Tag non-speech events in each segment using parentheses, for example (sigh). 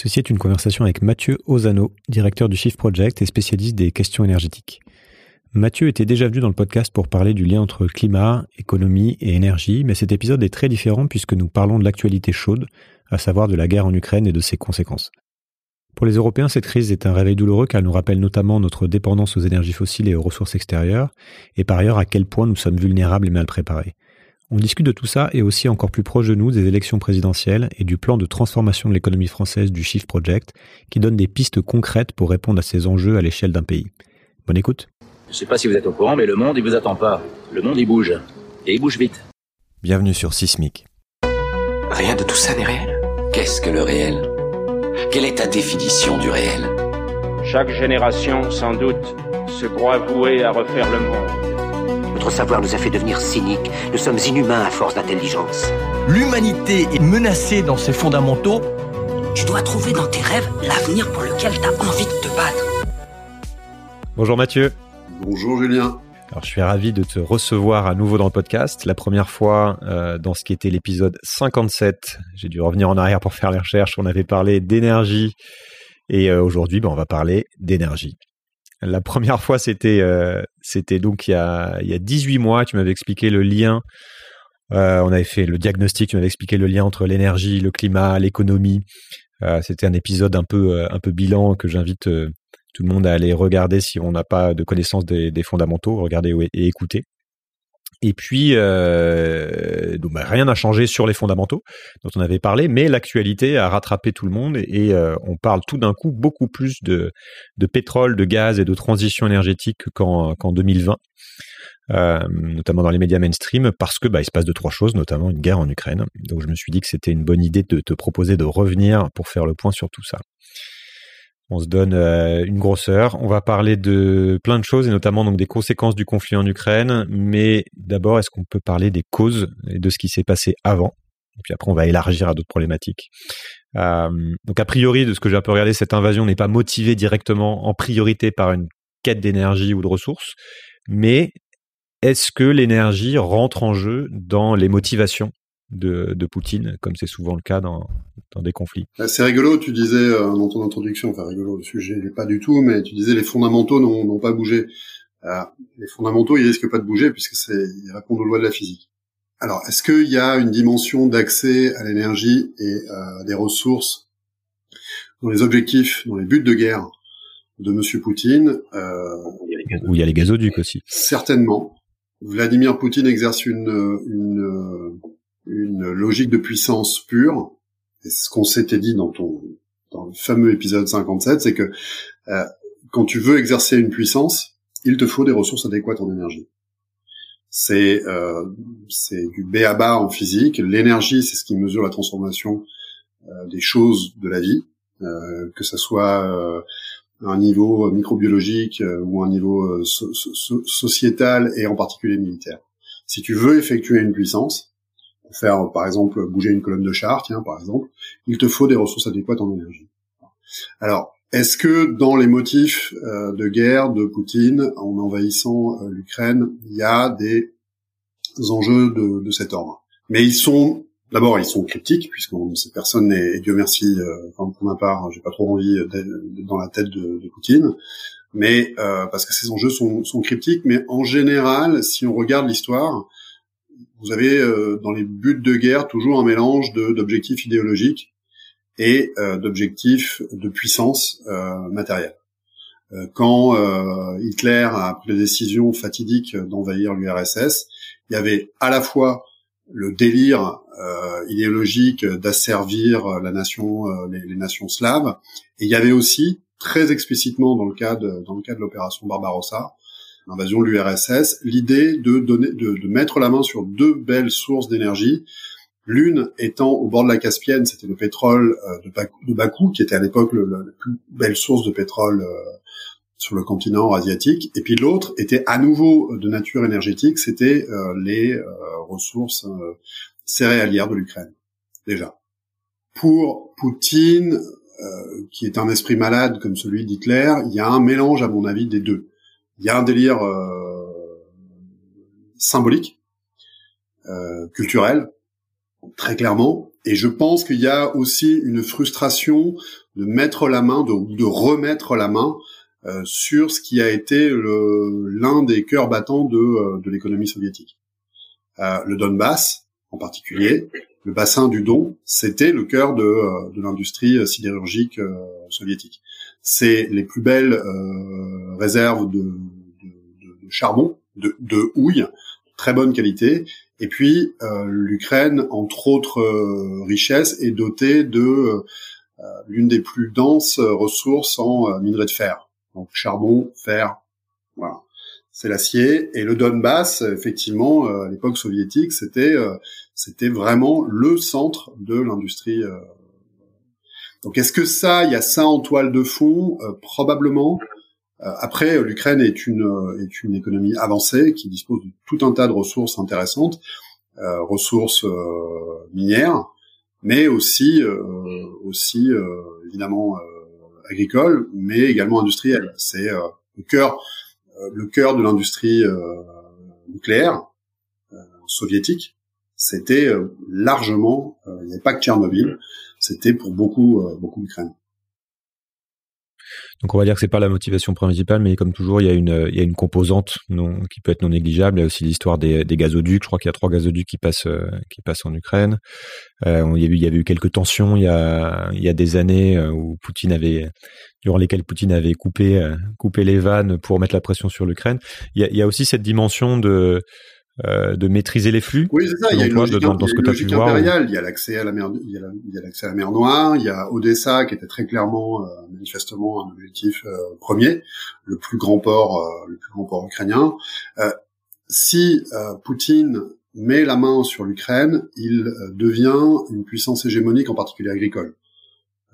Ceci est une conversation avec Mathieu Ozano, directeur du Shift Project et spécialiste des questions énergétiques. Mathieu était déjà venu dans le podcast pour parler du lien entre climat, économie et énergie, mais cet épisode est très différent puisque nous parlons de l'actualité chaude, à savoir de la guerre en Ukraine et de ses conséquences. Pour les Européens, cette crise est un réveil douloureux car elle nous rappelle notamment notre dépendance aux énergies fossiles et aux ressources extérieures, et par ailleurs à quel point nous sommes vulnérables et mal préparés. On discute de tout ça et aussi encore plus proche de nous des élections présidentielles et du plan de transformation de l'économie française du Shift Project qui donne des pistes concrètes pour répondre à ces enjeux à l'échelle d'un pays. Bonne écoute. Je ne sais pas si vous êtes au courant, mais le monde, il vous attend pas. Le monde, il bouge. Et il bouge vite. Bienvenue sur Sismic. Rien de tout ça n'est réel. Qu'est-ce que le réel? Quelle est ta définition du réel? Chaque génération, sans doute, se croit vouée à refaire le monde. Notre savoir nous a fait devenir cyniques. Nous sommes inhumains à force d'intelligence. L'humanité est menacée dans ses fondamentaux. Tu dois trouver dans tes rêves l'avenir pour lequel tu as envie de te battre. Bonjour Mathieu. Bonjour Julien. Alors je suis ravi de te recevoir à nouveau dans le podcast. La première fois euh, dans ce qui était l'épisode 57. J'ai dû revenir en arrière pour faire les recherches. On avait parlé d'énergie et euh, aujourd'hui ben, on va parler d'énergie. La première fois, c'était euh, c'était donc il y a il y a 18 mois. Tu m'avais expliqué le lien. Euh, on avait fait le diagnostic. Tu m'avais expliqué le lien entre l'énergie, le climat, l'économie. Euh, c'était un épisode un peu un peu bilan que j'invite tout le monde à aller regarder si on n'a pas de connaissance des, des fondamentaux, regarder et écouter. Et puis, euh, bah, rien n'a changé sur les fondamentaux dont on avait parlé, mais l'actualité a rattrapé tout le monde et, euh, on parle tout d'un coup beaucoup plus de, de, pétrole, de gaz et de transition énergétique qu'en 2020, euh, notamment dans les médias mainstream, parce que bah, il se passe de trois choses, notamment une guerre en Ukraine. Donc je me suis dit que c'était une bonne idée de te proposer de revenir pour faire le point sur tout ça. On se donne euh, une grosseur. On va parler de plein de choses et notamment des conséquences du conflit en Ukraine. Mais d'abord, est-ce qu'on peut parler des causes et de ce qui s'est passé avant? Et puis après, on va élargir à d'autres problématiques. Euh, donc a priori, de ce que j'ai un peu regardé, cette invasion n'est pas motivée directement en priorité par une quête d'énergie ou de ressources, mais est-ce que l'énergie rentre en jeu dans les motivations de, de Poutine, comme c'est souvent le cas dans, dans des conflits. Bah, c'est rigolo, tu disais euh, dans ton introduction, enfin rigolo, le sujet n'est pas du tout, mais tu disais les fondamentaux n'ont pas bougé. Euh, les fondamentaux, ils risquent pas de bouger puisque c'est ils répondent aux lois de la physique. Alors, est-ce qu'il y a une dimension d'accès à l'énergie et euh, des ressources dans les objectifs, dans les buts de guerre de Monsieur Poutine euh, Où il y a les gazoducs aussi. Certainement. Vladimir Poutine exerce une, une une logique de puissance pure. Et ce qu'on s'était dit dans ton dans le fameux épisode 57, c'est que euh, quand tu veux exercer une puissance, il te faut des ressources adéquates en énergie. C'est euh, c'est du B à bas en physique. L'énergie, c'est ce qui mesure la transformation euh, des choses de la vie, euh, que ce soit euh, un niveau microbiologique euh, ou un niveau sociétal et en particulier militaire. Si tu veux effectuer une puissance, pour faire, par exemple, bouger une colonne de char, tiens, par exemple, il te faut des ressources adéquates en énergie. Alors, est-ce que dans les motifs euh, de guerre de Poutine, en envahissant euh, l'Ukraine, il y a des enjeux de, de cet ordre? Mais ils sont, d'abord, ils sont critiques, puisque cette personne n'est, Dieu merci, euh, pour ma part, j'ai pas trop envie d'être dans la tête de, de Poutine, mais euh, parce que ces enjeux sont, sont cryptiques. Mais en général, si on regarde l'histoire, vous avez euh, dans les buts de guerre toujours un mélange d'objectifs idéologiques et euh, d'objectifs de puissance euh, matérielle. quand Hitler a pris la décision fatidique d'envahir l'URSS, il y avait à la fois le délire idéologique d'asservir la nation, les, les, nations slaves, et il y avait aussi très explicitement dans le cadre dans le cadre de l'opération Barbarossa l'invasion de l'URSS, l'idée de donner, de, mettre la main sur deux belles sources d'énergie. L'une étant au bord de la Caspienne, c'était le pétrole euh, de, Bakou, de, Bakou, qui était à l'époque la plus belle source de pétrole euh, sur le continent asiatique. Et puis l'autre était à nouveau de nature énergétique, c'était euh, les ressources céréalières de l'Ukraine, déjà. Pour Poutine, qui est un esprit malade comme celui d'Hitler, il y a un mélange, à mon avis, des deux il y a un délire euh, symbolique, euh, culturel, très clairement, et je pense qu'il y a aussi une frustration de mettre la main, de, de remettre la main euh, sur ce qui a été l'un des cœurs battants de, euh, de l'économie soviétique. Euh, le Donbass, en particulier, le bassin du Don, c'était le cœur de, de l'industrie sidérurgique soviétique. C'est les plus belles réserves de, de, de, charbon, de, de houille, très bonne qualité. Et puis l'Ukraine, entre autres richesses, est dotée de l'une des plus denses ressources en minerai de fer donc charbon, fer, voilà. C'est l'acier et le Donbass, effectivement, euh, à l'époque soviétique, c'était euh, c'était vraiment le centre de l'industrie. Euh. Donc est-ce que ça, il y a ça en toile de fond? Probablement. après, l'Ukraine est une est une économie avancée qui dispose de tout un tas de ressources intéressantes, ressources minières, mais aussi aussi évidemment agricole, mais également industrielle. C'est euh, le cœur, euh, le cœur de l'industrie euh, nucléaire soviétique. C'était largement, il n'y avait pas que Tchernobyl, c'était pour beaucoup, beaucoup d'Ukraine. Donc on va dire que c'est pas la motivation principale, mais comme toujours, il y a une, il y a une composante non, qui peut être non négligeable. Il y a aussi l'histoire des, gazoducs. Je crois qu'il y a trois gazoducs qui passent, euh, qui passent en Ukraine. Euh, il, y a eu, il y avait eu quelques tensions il y a, il y a des années euh, où Poutine avait, durant lesquelles Poutine avait coupé, coupé les vannes pour mettre la pression sur l'Ukraine. Il y a aussi cette dimension de euh, de maîtriser les flux. Oui, c'est ça. Il y a une logique, dans, ce que impériale. Il y a l'accès à la mer, il y a l'accès à la mer Noire. Il y a Odessa qui était très clairement, euh, manifestement, un objectif euh, premier, le plus grand port, le plus grand port ukrainien. si Poutine met la main sur l'Ukraine, il devient une puissance hégémonique, en particulier agricole.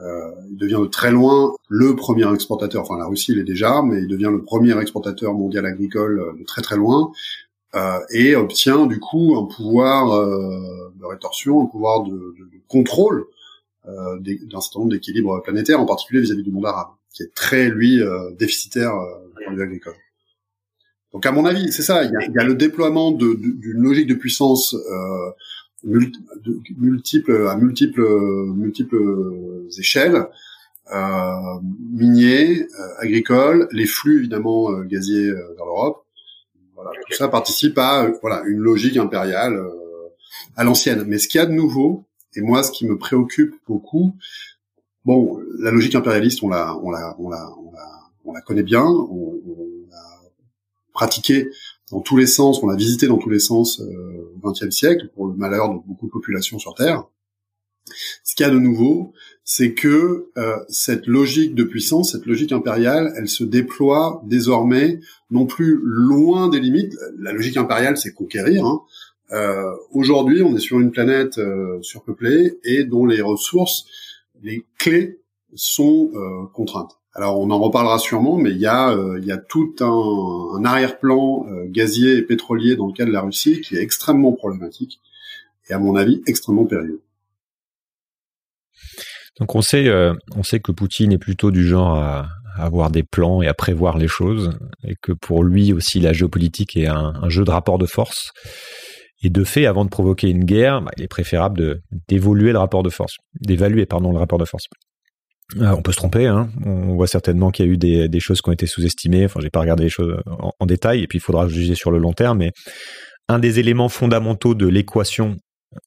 il devient de très loin le premier exportateur. Enfin, la Russie, il est déjà, mais il devient le premier exportateur mondial agricole de très très loin. Euh, et obtient du coup un pouvoir euh, de rétorsion, un pouvoir de, de, de contrôle euh, d'un certain nombre d'équilibres planétaires, en particulier vis-à-vis du monde arabe, qui est très lui déficitaire du point agricole. Donc à mon avis, c'est ça. Il y a, il y a le déploiement d'une logique de puissance euh, multiple à multiples échelles, euh, miniers, agricoles, les flux évidemment gaziers vers l'Europe, tout ça participe à voilà une logique impériale euh, à l'ancienne. Mais ce qu'il y a de nouveau, et moi, ce qui me préoccupe beaucoup, bon, la logique impérialiste, on la, on la, on la, on la, on la connaît bien, on, on l'a pratiquée dans tous les sens, on l'a visité dans tous les sens euh, au XXe siècle pour le malheur de beaucoup de populations sur Terre. Ce qu'il y a de nouveau, c'est que euh, cette logique de puissance, cette logique impériale, elle se déploie désormais non plus loin des limites. La logique impériale, c'est conquérir. Hein. Euh, Aujourd'hui, on est sur une planète euh, surpeuplée et dont les ressources, les clés sont euh, contraintes. Alors on en reparlera sûrement, mais il y a, euh, il y a tout un, un arrière-plan gazier et pétrolier dans le cas de la Russie qui est extrêmement problématique et à mon avis extrêmement périlleux. Donc on sait, euh, on sait que Poutine est plutôt du genre à, avoir des plans et à prévoir les choses, et que pour lui aussi la géopolitique est un, jeu de rapport de force. Et de fait, avant de provoquer une guerre, bah, il est préférable de d'évoluer le rapport de force, d'évaluer pardon le rapport de force. Euh, on peut se tromper, hein. on voit certainement qu'il y a eu des, choses qui ont été sous-estimées. Enfin, j'ai pas regardé les choses en, en, détail, et puis il faudra juger sur le long terme. Mais un des éléments fondamentaux de l'équation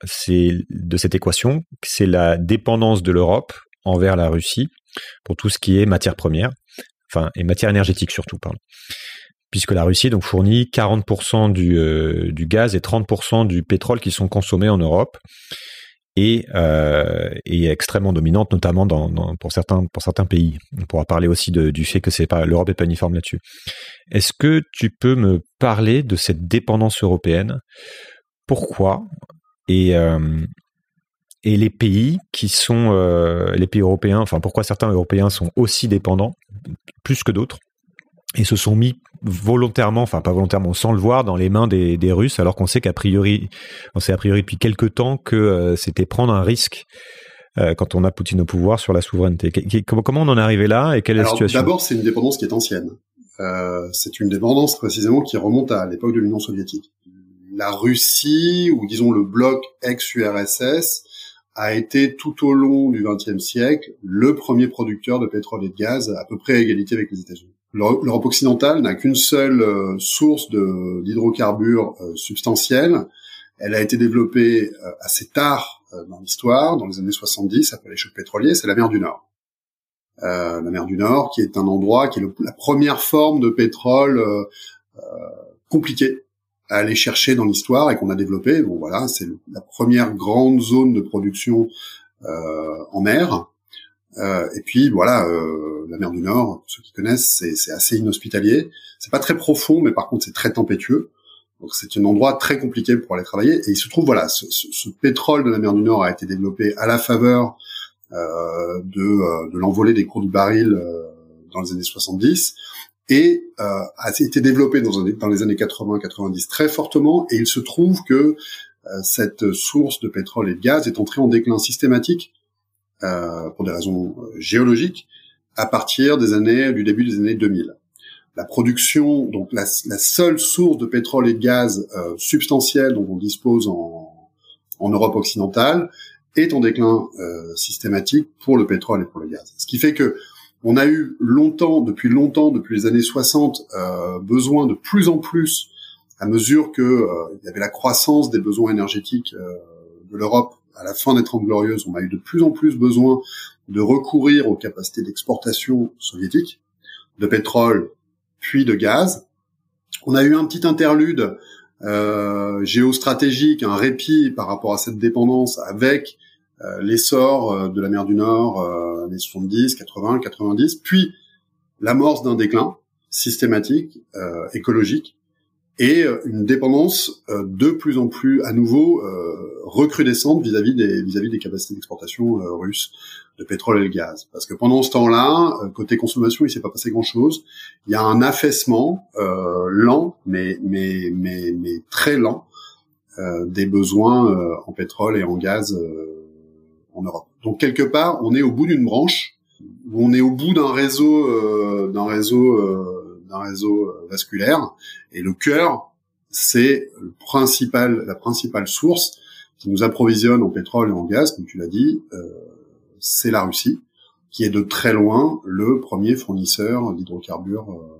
c'est de cette équation, c'est la dépendance de l'Europe envers la Russie pour tout ce qui est matière première, enfin et matière énergétique surtout. Puisque la Russie donc fournit 40% du, euh, du gaz et 30% du pétrole qui sont consommés en Europe et euh, est extrêmement dominante, notamment pour certains pays. On pourra parler aussi du fait que l'Europe est pas uniforme là-dessus. Est-ce que tu peux me parler de cette dépendance européenne? Pourquoi? Et euh, et les pays qui sont euh, les pays européens, enfin pourquoi certains européens sont aussi dépendants plus que d'autres et se sont mis volontairement, enfin pas volontairement, sans le voir, dans les mains des, des Russes, alors qu'on sait qu'a priori, on sait a priori depuis quelques temps que euh, c'était prendre un risque euh, quand on a Poutine au pouvoir sur la souveraineté. comment, on en est arrivé là et quelle est la situation? D'abord, c'est une dépendance qui est ancienne. Euh, c'est une dépendance précisément qui remonte à l'époque de l'Union soviétique la Russie ou disons le bloc ex-URSS a été tout au long du XXe siècle le premier producteur de pétrole et de gaz à peu près à égalité avec les États-Unis. L'Europe occidentale n'a qu'une seule euh, source d'hydrocarbures euh, substantiels. Elle a été développée euh, assez tard dans l'histoire, dans les années 70, après les chocs pétroliers, c'est la mer du Nord. la mer du Nord, qui est un endroit qui est la première forme de pétrole compliqué à aller chercher dans l'histoire et qu'on a développé. Bon voilà, c'est la première grande zone de production en mer. Euh, et puis voilà, euh, la mer du Nord, ceux qui connaissent, c'est assez inhospitalier. C'est pas très profond, mais par contre c'est très tempétueux. Donc c'est un endroit très compliqué pour aller travailler. Et il se trouve voilà, ce, ce, pétrole de la mer du Nord a été développé à la faveur euh, de, euh, de l'envolée des cours du baril euh, dans les années 70 et euh, a été développé dans, les années 80-90 très fortement. Et il se trouve que cette source de pétrole et de gaz est entrée en déclin systématique euh, pour des raisons euh, géologiques, à partir des années du début des années 2000. La production, donc la, la seule source de pétrole et de gaz euh, substantielle dont on dispose en, en Europe occidentale, est en déclin euh, systématique pour le pétrole et pour le gaz. Ce qui fait que on a eu longtemps, depuis longtemps, depuis les années 60, euh, besoin de plus en plus, à mesure que euh, il y avait la croissance des besoins énergétiques de l'Europe à la fin des Trente Glorieuses, on a eu de plus en plus besoin de recourir aux capacités d'exportation soviétiques, de pétrole puis de gaz. On a eu un petit interlude euh, géostratégique, un répit par rapport à cette dépendance avec euh, l'essor euh, de la mer du Nord, euh, années 70, 80, 90, puis l'amorce d'un déclin systématique, euh, écologique, et euh, une dépendance euh, de plus en plus à nouveau euh, recrudescente vis-à-vis des vis-à-vis des capacités d'exportation russes de pétrole et de gaz. Parce que pendant ce temps-là, côté consommation, il s'est pas passé grand-chose. Il y a un affaissement lent, mais mais mais mais très lent des besoins en pétrole et en gaz Donc quelque part, on est au bout d'une branche, où on est au bout d'un réseau d'un réseau d'un réseau euh, vasculaire. Et le cœur, c'est le principal, la principale source qui nous approvisionne en pétrole et en gaz, comme tu l'as dit, euh, c'est la Russie, qui est de très loin le premier fournisseur d'hydrocarbures euh.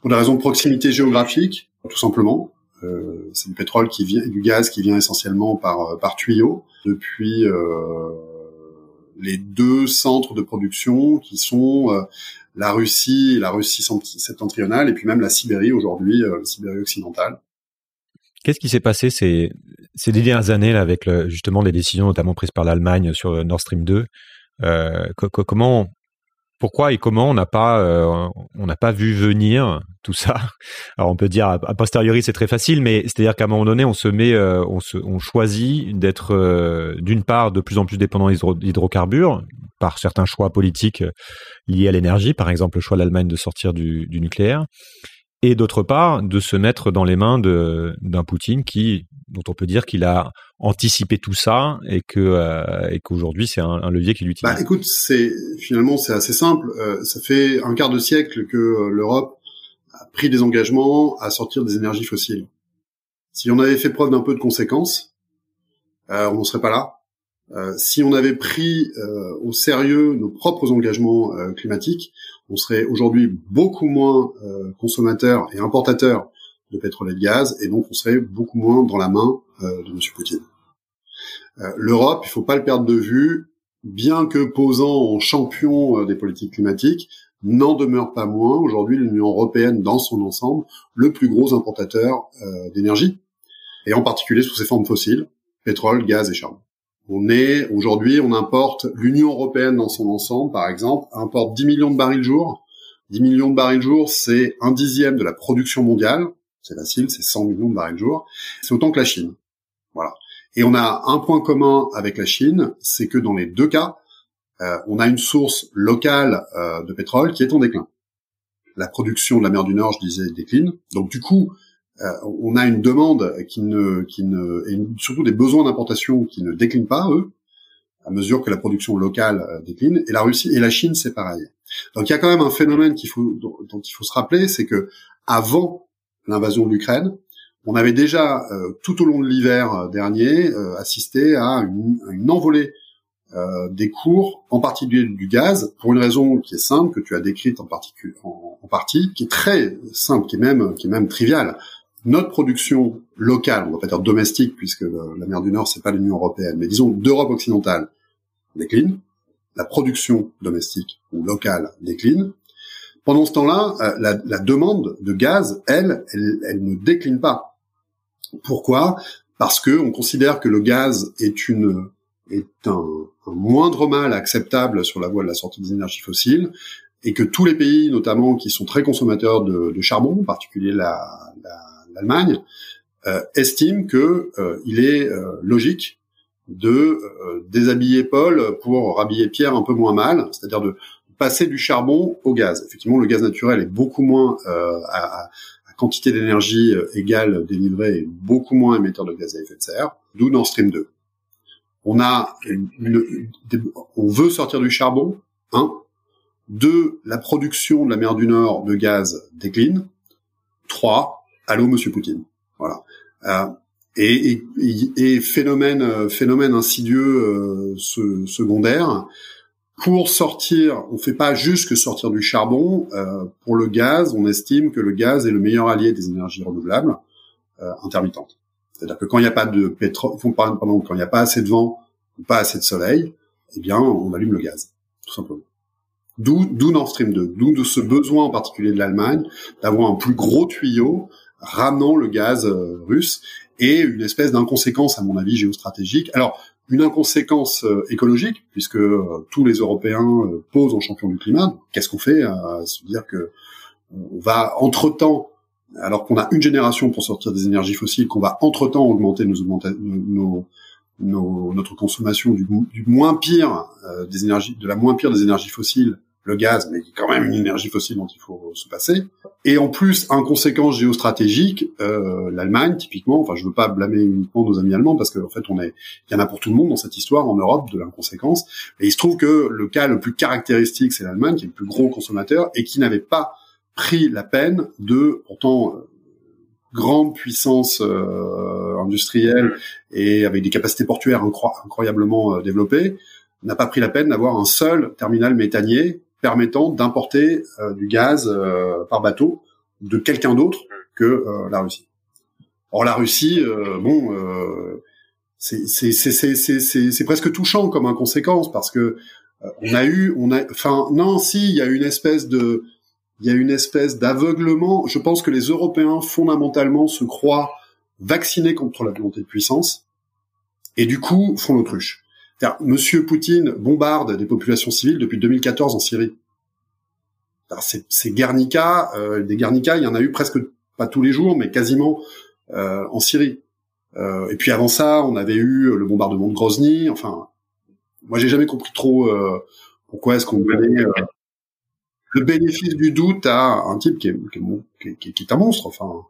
Pour des raisons de proximité géographique, tout simplement. Euh, c'est du pétrole qui vient, du gaz qui vient essentiellement par par tuyau depuis euh, les deux centres de production qui sont la Russie, la Russie septentrionale, et puis même la Sibérie aujourd'hui, euh, la Sibérie occidentale. Qu'est-ce qui s'est passé ces, ces dernières années avec justement les décisions notamment prises par l'Allemagne sur Nord Stream 2 euh, Comment pourquoi et comment on n'a pas euh, on n'a pas vu venir tout ça. Alors on peut dire a, posteriori c'est très facile, mais c'est-à-dire qu'à un moment donné on se met euh, on se on choisit d'être euh, d'une part de plus en plus dépendant d'hydrocarbures par certains choix politiques liés à l'énergie, par exemple le choix de l'Allemagne de sortir du, du nucléaire, et d'autre part de se mettre dans les mains d'un Poutine qui dont on peut dire qu'il a anticipé tout ça et que euh, et qu'aujourd'hui c'est un, un, levier qu'il utilise. Bah, écoute, c'est finalement c'est assez simple. Euh, ça fait un quart de siècle que euh, l'Europe a pris des engagements à sortir des énergies fossiles. Si on avait fait preuve d'un peu de conséquence, euh, on n'en serait pas là. Euh, si on avait pris euh, au sérieux nos propres engagements climatiques, on serait aujourd'hui beaucoup moins consommateur et importateur de pétrole et de gaz, et donc on serait beaucoup moins dans la main euh, de M. Poutine. Euh, L'Europe, il faut pas le perdre de vue, bien que posant en champion euh, des politiques climatiques, n'en demeure pas moins aujourd'hui l'Union européenne dans son ensemble le plus gros importateur d'énergie, et en particulier sous ses formes fossiles, pétrole, gaz et charbon. On est aujourd'hui, on importe l'Union européenne dans son ensemble, par exemple, importe 10 millions de barils jour. 10 millions de barils jour, c'est un dixième de la production mondiale c'est facile, c'est 100 millions de barils jour. C'est autant que la Chine. Voilà. Et on a un point commun avec la Chine, c'est que dans les deux cas, euh, on a une source locale euh, de pétrole qui est en déclin. La production de la mer du Nord, je disais, décline. Donc du coup, euh, on a une demande qui ne, qui ne, et surtout des besoins d'importation qui ne déclinent pas eux, à mesure que la production locale décline. Et la Russie et la Chine, c'est pareil. Donc il y a quand même un phénomène qu'il faut, dont, dont il faut se rappeler, c'est que avant l'invasion de l'Ukraine, on avait déjà tout au long de l'hiver dernier assisté à une, envolée des cours, en particulier du gaz, pour une raison qui est simple, que tu as décrite en, en, partie, qui est très simple, qui est même, qui est même triviale. Notre production locale, on va pas dire domestique puisque la mer du Nord c'est pas l'Union européenne, mais disons d'Europe occidentale décline, la production domestique ou locale décline. Pendant ce temps-là, euh, la, demande de gaz, elle, elle, ne décline pas. Pourquoi? Parce que on considère que le gaz est une est un, moindre mal acceptable sur la voie de la sortie des énergies fossiles et que tous les pays, notamment qui sont très consommateurs de, charbon, en particulier la l'Allemagne, euh, estime que euh, il est logique de déshabiller Paul pour rhabiller Pierre un peu moins mal, c'est-à-dire de passer du charbon au gaz. Effectivement, le gaz naturel est beaucoup moins à, à, quantité d'énergie égale délivrée et beaucoup moins émetteur de gaz à effet de serre, d'où Nord Stream 2. On a on veut sortir du charbon, un. Deux, la production de la mer du Nord de gaz décline. Trois, allô Monsieur Poutine. Voilà. Euh, et, et, phénomène euh, phénomène insidieux euh, secondaire. Pour sortir, on fait pas juste que sortir du charbon. pour le gaz, on estime que le gaz est le meilleur allié des énergies renouvelables intermittentes. C'est-à-dire que quand il n'y a pas de pétrole, pardon, quand il n'y a pas assez de vent ou pas assez de soleil, eh bien, on allume le gaz, tout simplement. D'où, d'où Nord Stream 2, d'où de ce besoin en particulier de l'Allemagne d'avoir un plus gros tuyau ramenant le gaz euh, russe et une espèce d'inconséquence, à mon avis, géostratégique. Alors, une inconséquence euh, écologique, puisque euh, tous les Européens posent en champion du climat. Qu'est-ce qu'on fait à se dire que on va entre-temps, alors qu'on a une génération pour sortir des énergies fossiles, qu'on va entre-temps augmenter notre consommation du moins pire des énergies, de la moins pire des énergies fossiles le gaz, mais qui est quand même une énergie fossile dont il faut se passer. Et en plus, en conséquence géostratégique, euh, l'Allemagne, typiquement, enfin, je veux pas blâmer uniquement nos amis allemands, parce qu'en fait, on est, il y en a pour tout le monde dans cette histoire en Europe de l'inconséquence. Et il se trouve que le cas le plus caractéristique, c'est l'Allemagne, qui est le plus gros consommateur et qui n'avait pas pris la peine de, pourtant, euh, grande puissance euh, industrielle et avec des capacités portuaires incroyablement euh, développées, n'a pas pris la peine d'avoir un seul terminal méthanier permettant d'importer euh, du gaz euh, par bateau de quelqu'un d'autre que euh, la Russie. Or la Russie, bon, c'est presque touchant comme inconséquence parce que on a eu, on a, enfin non, si il y a une espèce de, il y a une espèce d'aveuglement. Je pense que les Européens fondamentalement se croient vaccinés contre la volonté de puissance et du coup font l'autruche. Monsieur Poutine bombarde des populations civiles depuis 2014 en Syrie. C'est Guernica, euh, des Guernica, il y en a eu presque pas tous les jours, mais quasiment euh, en Syrie. Euh, et puis avant ça, on avait eu le bombardement de Grozny. Enfin, moi j'ai jamais compris trop pourquoi est-ce qu'on donnait le bénéfice du doute à un type qui est, est, qui est un monstre. Enfin.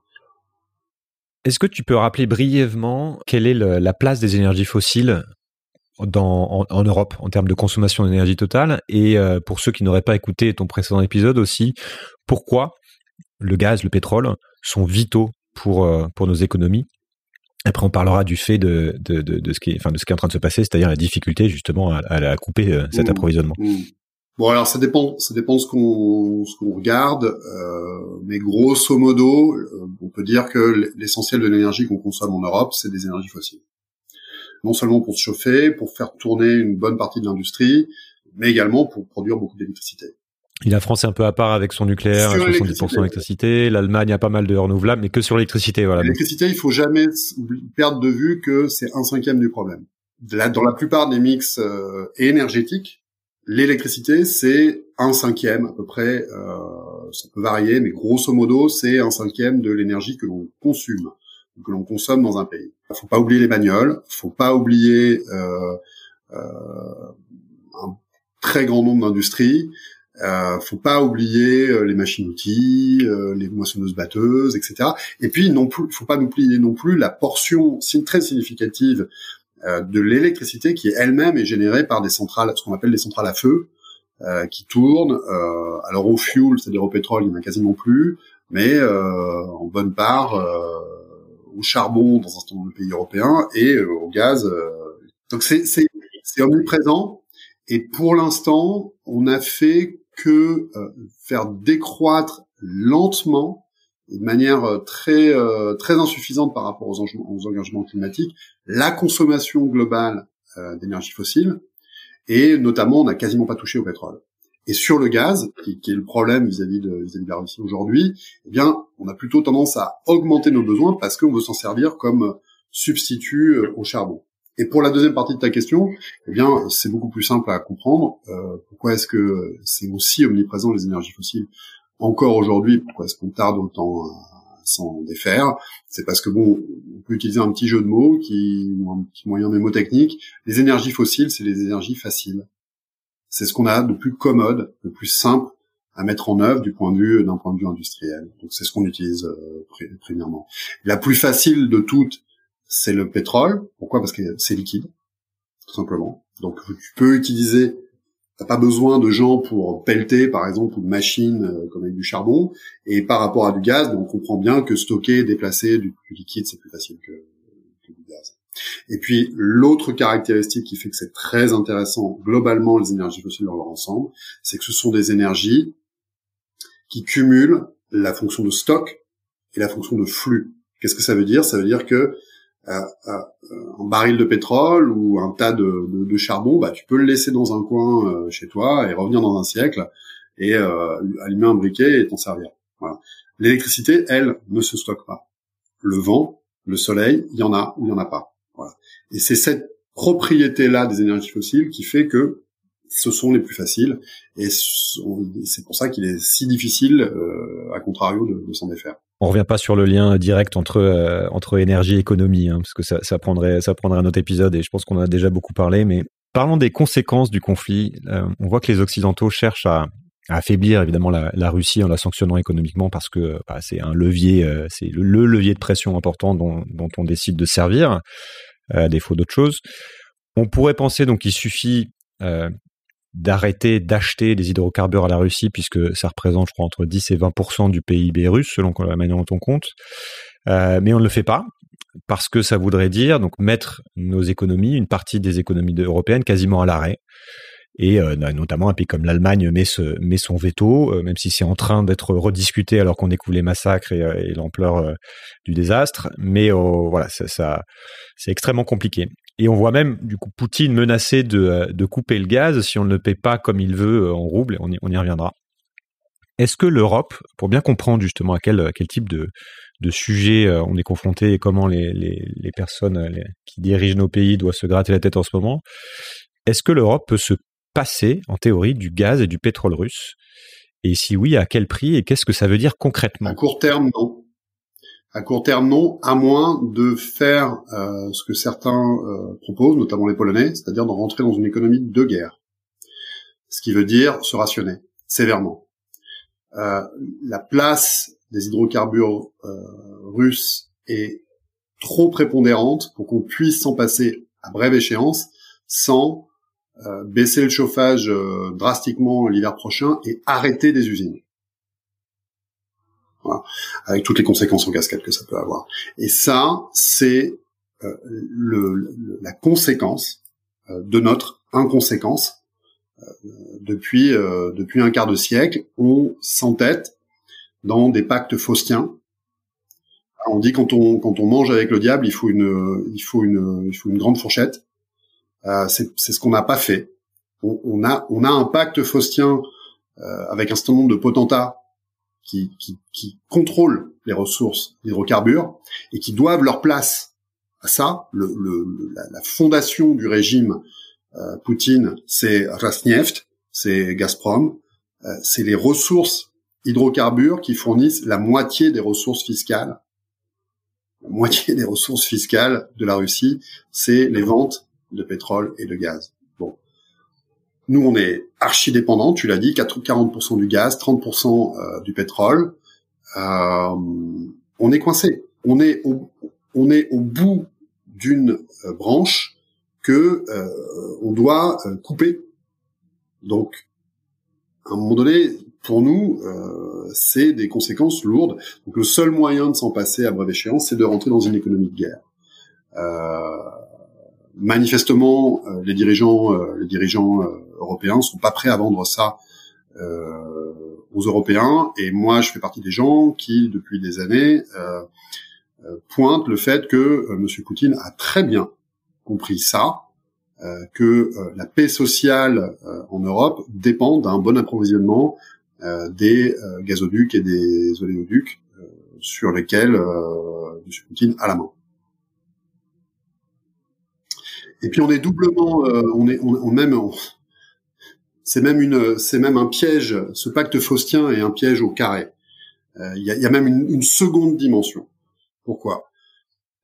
Est-ce que tu peux rappeler brièvement quelle est la place des énergies fossiles dans, en, Europe en termes de consommation d'énergie totale Et euh, pour ceux qui n'auraient pas écouté ton précédent épisode aussi, pourquoi le gaz, le pétrole sont vitaux pour, euh, pour nos économies? Après, on parlera du fait de, de, de, ce qui est, enfin, de ce qui est en train de se passer, c'est-à-dire la difficulté justement à, à couper euh, cet mmh. approvisionnement. Mmh. Bon, alors ça dépend, ça dépend ce qu'on ce qu'on regarde, mais grosso modo, on peut dire que l'essentiel de l'énergie qu'on consomme en Europe, c'est des énergies fossiles non seulement pour se chauffer, pour faire tourner une bonne partie de l'industrie, mais également pour produire beaucoup d'électricité. la France est un peu à part avec son nucléaire, 70% d'électricité. L'Allemagne a pas mal de renouvelables, mais que sur l'électricité. Voilà. L'électricité, il faut jamais perdre de vue que c'est un cinquième du problème. dans la plupart des mix euh, énergétiques, l'électricité, c'est un cinquième à peu près. Euh, ça peut varier, mais grosso modo, c'est un cinquième de l'énergie que l'on consomme que l'on consomme dans un pays. Il faut pas oublier les bagnoles, faut pas oublier euh, euh, un très grand nombre d'industries. Euh, faut pas oublier euh, les machines-outils, euh, les moissonneuses-batteuses, etc. Et puis non plus, faut pas oublier non plus la portion très significative euh, de l'électricité qui elle-même est générée par des centrales, ce qu'on appelle des centrales à feu, qui tournent. alors au fuel, c'est-à-dire au pétrole, il n'y en a quasiment plus, mais en bonne part au charbon dans un certain nombre de pays européens et au gaz. donc c'est c'est c'est omniprésent. Et pour l'instant, on n'a fait que faire décroître lentement de manière très très insuffisante par rapport aux, aux engagements climatiques la consommation globale d'énergie fossile et notamment on n'a quasiment pas touché au pétrole. Et sur le gaz, qui, est le problème vis-à-vis de, vis de la Russie aujourd'hui, eh bien, on a plutôt tendance à augmenter nos besoins parce qu'on veut s'en servir comme substitut euh, au charbon. Et pour la deuxième partie de ta question, eh bien, c'est beaucoup plus simple à comprendre. Euh, pourquoi est-ce que c'est aussi omniprésent les énergies fossiles encore aujourd'hui Pourquoi est-ce qu'on tarde autant à s'en défaire? C'est parce que bon, on peut utiliser un petit jeu de mots qui, un petit moyen mémotechnique. Les énergies fossiles, c'est les énergies faciles. C'est ce qu'on a de plus commode, de plus simple à mettre en œuvre du point de vue d'un point de vue industriel. Donc c'est ce qu'on utilise euh, premièrement. La plus facile de toutes, c'est le pétrole. Pourquoi? Parce que c'est liquide, tout simplement. Donc tu peux utiliser. T'as pas besoin de gens pour pelleter, par exemple, ou de machines euh, comme avec du charbon. Et par rapport à du gaz, on comprend bien que stocker, déplacer du, liquide, c'est plus facile que du gaz. Et puis l'autre caractéristique qui fait que c'est très intéressant globalement les énergies fossiles dans leur ensemble, c'est que ce sont des énergies qui cumulent la fonction de stock et la fonction de flux. Qu'est-ce que ça veut dire? Ça veut dire que euh, euh, un baril de pétrole ou un tas de, charbon, bah, tu peux le laisser dans un coin euh, chez toi et revenir dans un siècle et allumer un briquet et t'en servir. L'électricité, elle, ne se stocke pas. Le vent, le soleil, il y en a ou il y en a pas. Et c'est cette propriété-là des énergies fossiles qui fait que ce sont les plus faciles et c'est pour ça qu'il est si difficile, euh, à contrario, de, s'en défaire. On revient pas sur le lien direct entre euh, entre énergie et économie, hein, parce que ça, prendrait ça prendrait un autre épisode et je pense qu'on en a déjà beaucoup parlé. Mais parlons des conséquences du conflit. Euh, on voit que les occidentaux cherchent à, affaiblir évidemment la, Russie en la sanctionnant économiquement parce que bah, c'est un levier, c'est le, levier de pression important dont on décide de servir à défaut d'autre chose. On pourrait penser donc qu'il suffit euh, d'arrêter d'acheter des hydrocarbures à la Russie, puisque ça représente, je crois, entre 10 et 20% du PIB russe, selon la manière dont on compte. Euh, mais on ne le fait pas, parce que ça voudrait dire donc mettre nos économies, une partie des économies européennes, quasiment à l'arrêt. Et euh, bah, notamment un pays comme l'Allemagne met, son veto, euh, même si c'est en train d'être rediscuté alors qu'on découvre les massacres et, et l'ampleur du désastre. Mais voilà, ça, c'est extrêmement compliqué. Et on voit même du coup Poutine menacer de, euh, de couper le gaz si on ne le paie pas comme il veut euh, en rouble, on y, reviendra. Est-ce que l'Europe, pour bien comprendre justement à quel, quel type de, de sujet euh, on est confronté et comment les, les, les personnes qui dirigent nos pays doivent se gratter la tête en ce moment, est-ce que l'Europe peut se passer, en théorie, du gaz et du pétrole russe? Et si oui, à quel prix et qu'est-ce que ça veut dire concrètement? À court terme, non. À court terme, non, à moins de faire euh, ce que certains euh, proposent, notamment les Polonais, c'est-à-dire de rentrer dans une économie de guerre. Ce qui veut dire se rationner sévèrement. Euh, la place des hydrocarbures russes est trop prépondérante pour qu'on puisse s'en passer à brève échéance sans baisser le chauffage drastiquement l'hiver prochain et arrêter des usines avec toutes les conséquences en cascade que ça peut avoir. Et ça, c'est euh, le, la conséquence euh, de notre inconséquence euh, depuis un quart de siècle. On s'entête dans des pactes faustiens. On dit quand on mange avec le diable, il faut une grande fourchette. C'est c'est ce qu'on n'a pas fait. On, on, a on a un pacte faustien avec un certain nombre de potentats qui, qui, qui contrôlent les ressources d'hydrocarbures et qui doivent leur place à ça. Le, le, la, la, fondation du régime euh, Poutine, c'est Rosneft, c'est Gazprom, euh, c'est les ressources hydrocarbures qui fournissent la moitié des ressources fiscales. La moitié des ressources fiscales de la Russie, c'est les ventes de pétrole et de gaz. Nous, on est archi dépendant, tu l'as dit, 40% du gaz, 30% euh, du pétrole. Euh, on est coincé. On est au, on est au bout d'une euh, branche que on doit couper. Donc, à un moment donné, pour nous, c'est des conséquences lourdes. Donc le seul moyen de s'en passer à brève échéance, c'est de rentrer dans une économie de guerre. Manifestement, euh, les dirigeants, euh, les dirigeants européens sont pas prêts à vendre ça aux Européens. Et moi, je fais partie des gens qui, depuis des années, pointent le fait que M. Poutine a très bien compris ça, que la paix sociale en Europe dépend d'un bon approvisionnement euh, des euh, gazoducs et des oléoducs euh, sur lesquels M. Poutine a la main. Et puis on est doublement, on est, on, même, c'est même une, c'est même un piège. Ce pacte faustien est un piège au carré. Il y, a, y, a, même une, une, seconde dimension. Pourquoi?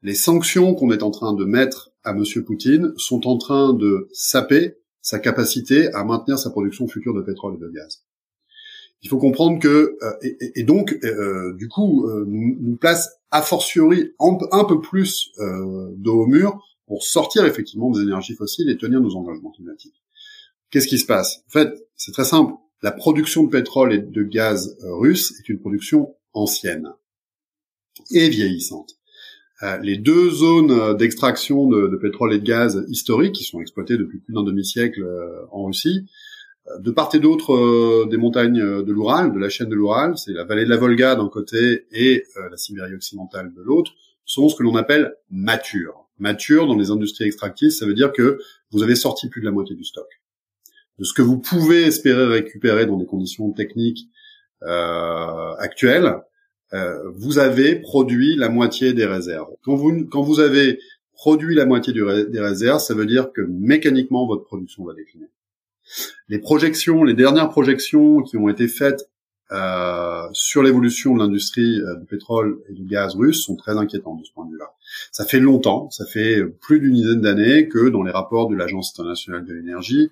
Les sanctions qu'on est en train de mettre à Monsieur Poutine sont en train de saper sa capacité à maintenir sa production future de pétrole et de gaz il faut comprendre que euh, et, donc euh, du coup euh, nous, place a fortiori un, peu plus de haut mur pour sortir effectivement des énergies fossiles et tenir nos engagements climatiques. Qu'est-ce qui se passe? En fait, c'est très simple. La production de pétrole et de gaz russe est une production ancienne et vieillissante. les deux zones d'extraction de, pétrole et de gaz historiques, qui sont exploitées depuis plus d'un demi-siècle en Russie, de part et d'autre euh, des montagnes de l'Oural, de la chaîne de l'Oural, c'est la vallée de la Volga d'un côté et euh, la Sibérie occidentale de l'autre, sont ce que l'on appelle matures. Matures dans les industries extractives, ça veut dire que vous avez sorti plus de la moitié du stock. De ce que vous pouvez espérer récupérer dans des conditions techniques euh, actuelles, vous avez produit la moitié des réserves. Quand vous, quand vous avez produit la moitié des réserves, ça veut dire que mécaniquement votre production va décliner. Les projections, les dernières projections qui ont été faites euh, sur l'évolution de l'industrie euh, du pétrole et du gaz russe sont très inquiétantes de ce point de vue-là. Ça fait longtemps, ça fait plus d'une dizaine d'années que dans les rapports de l'Agence internationale de l'énergie,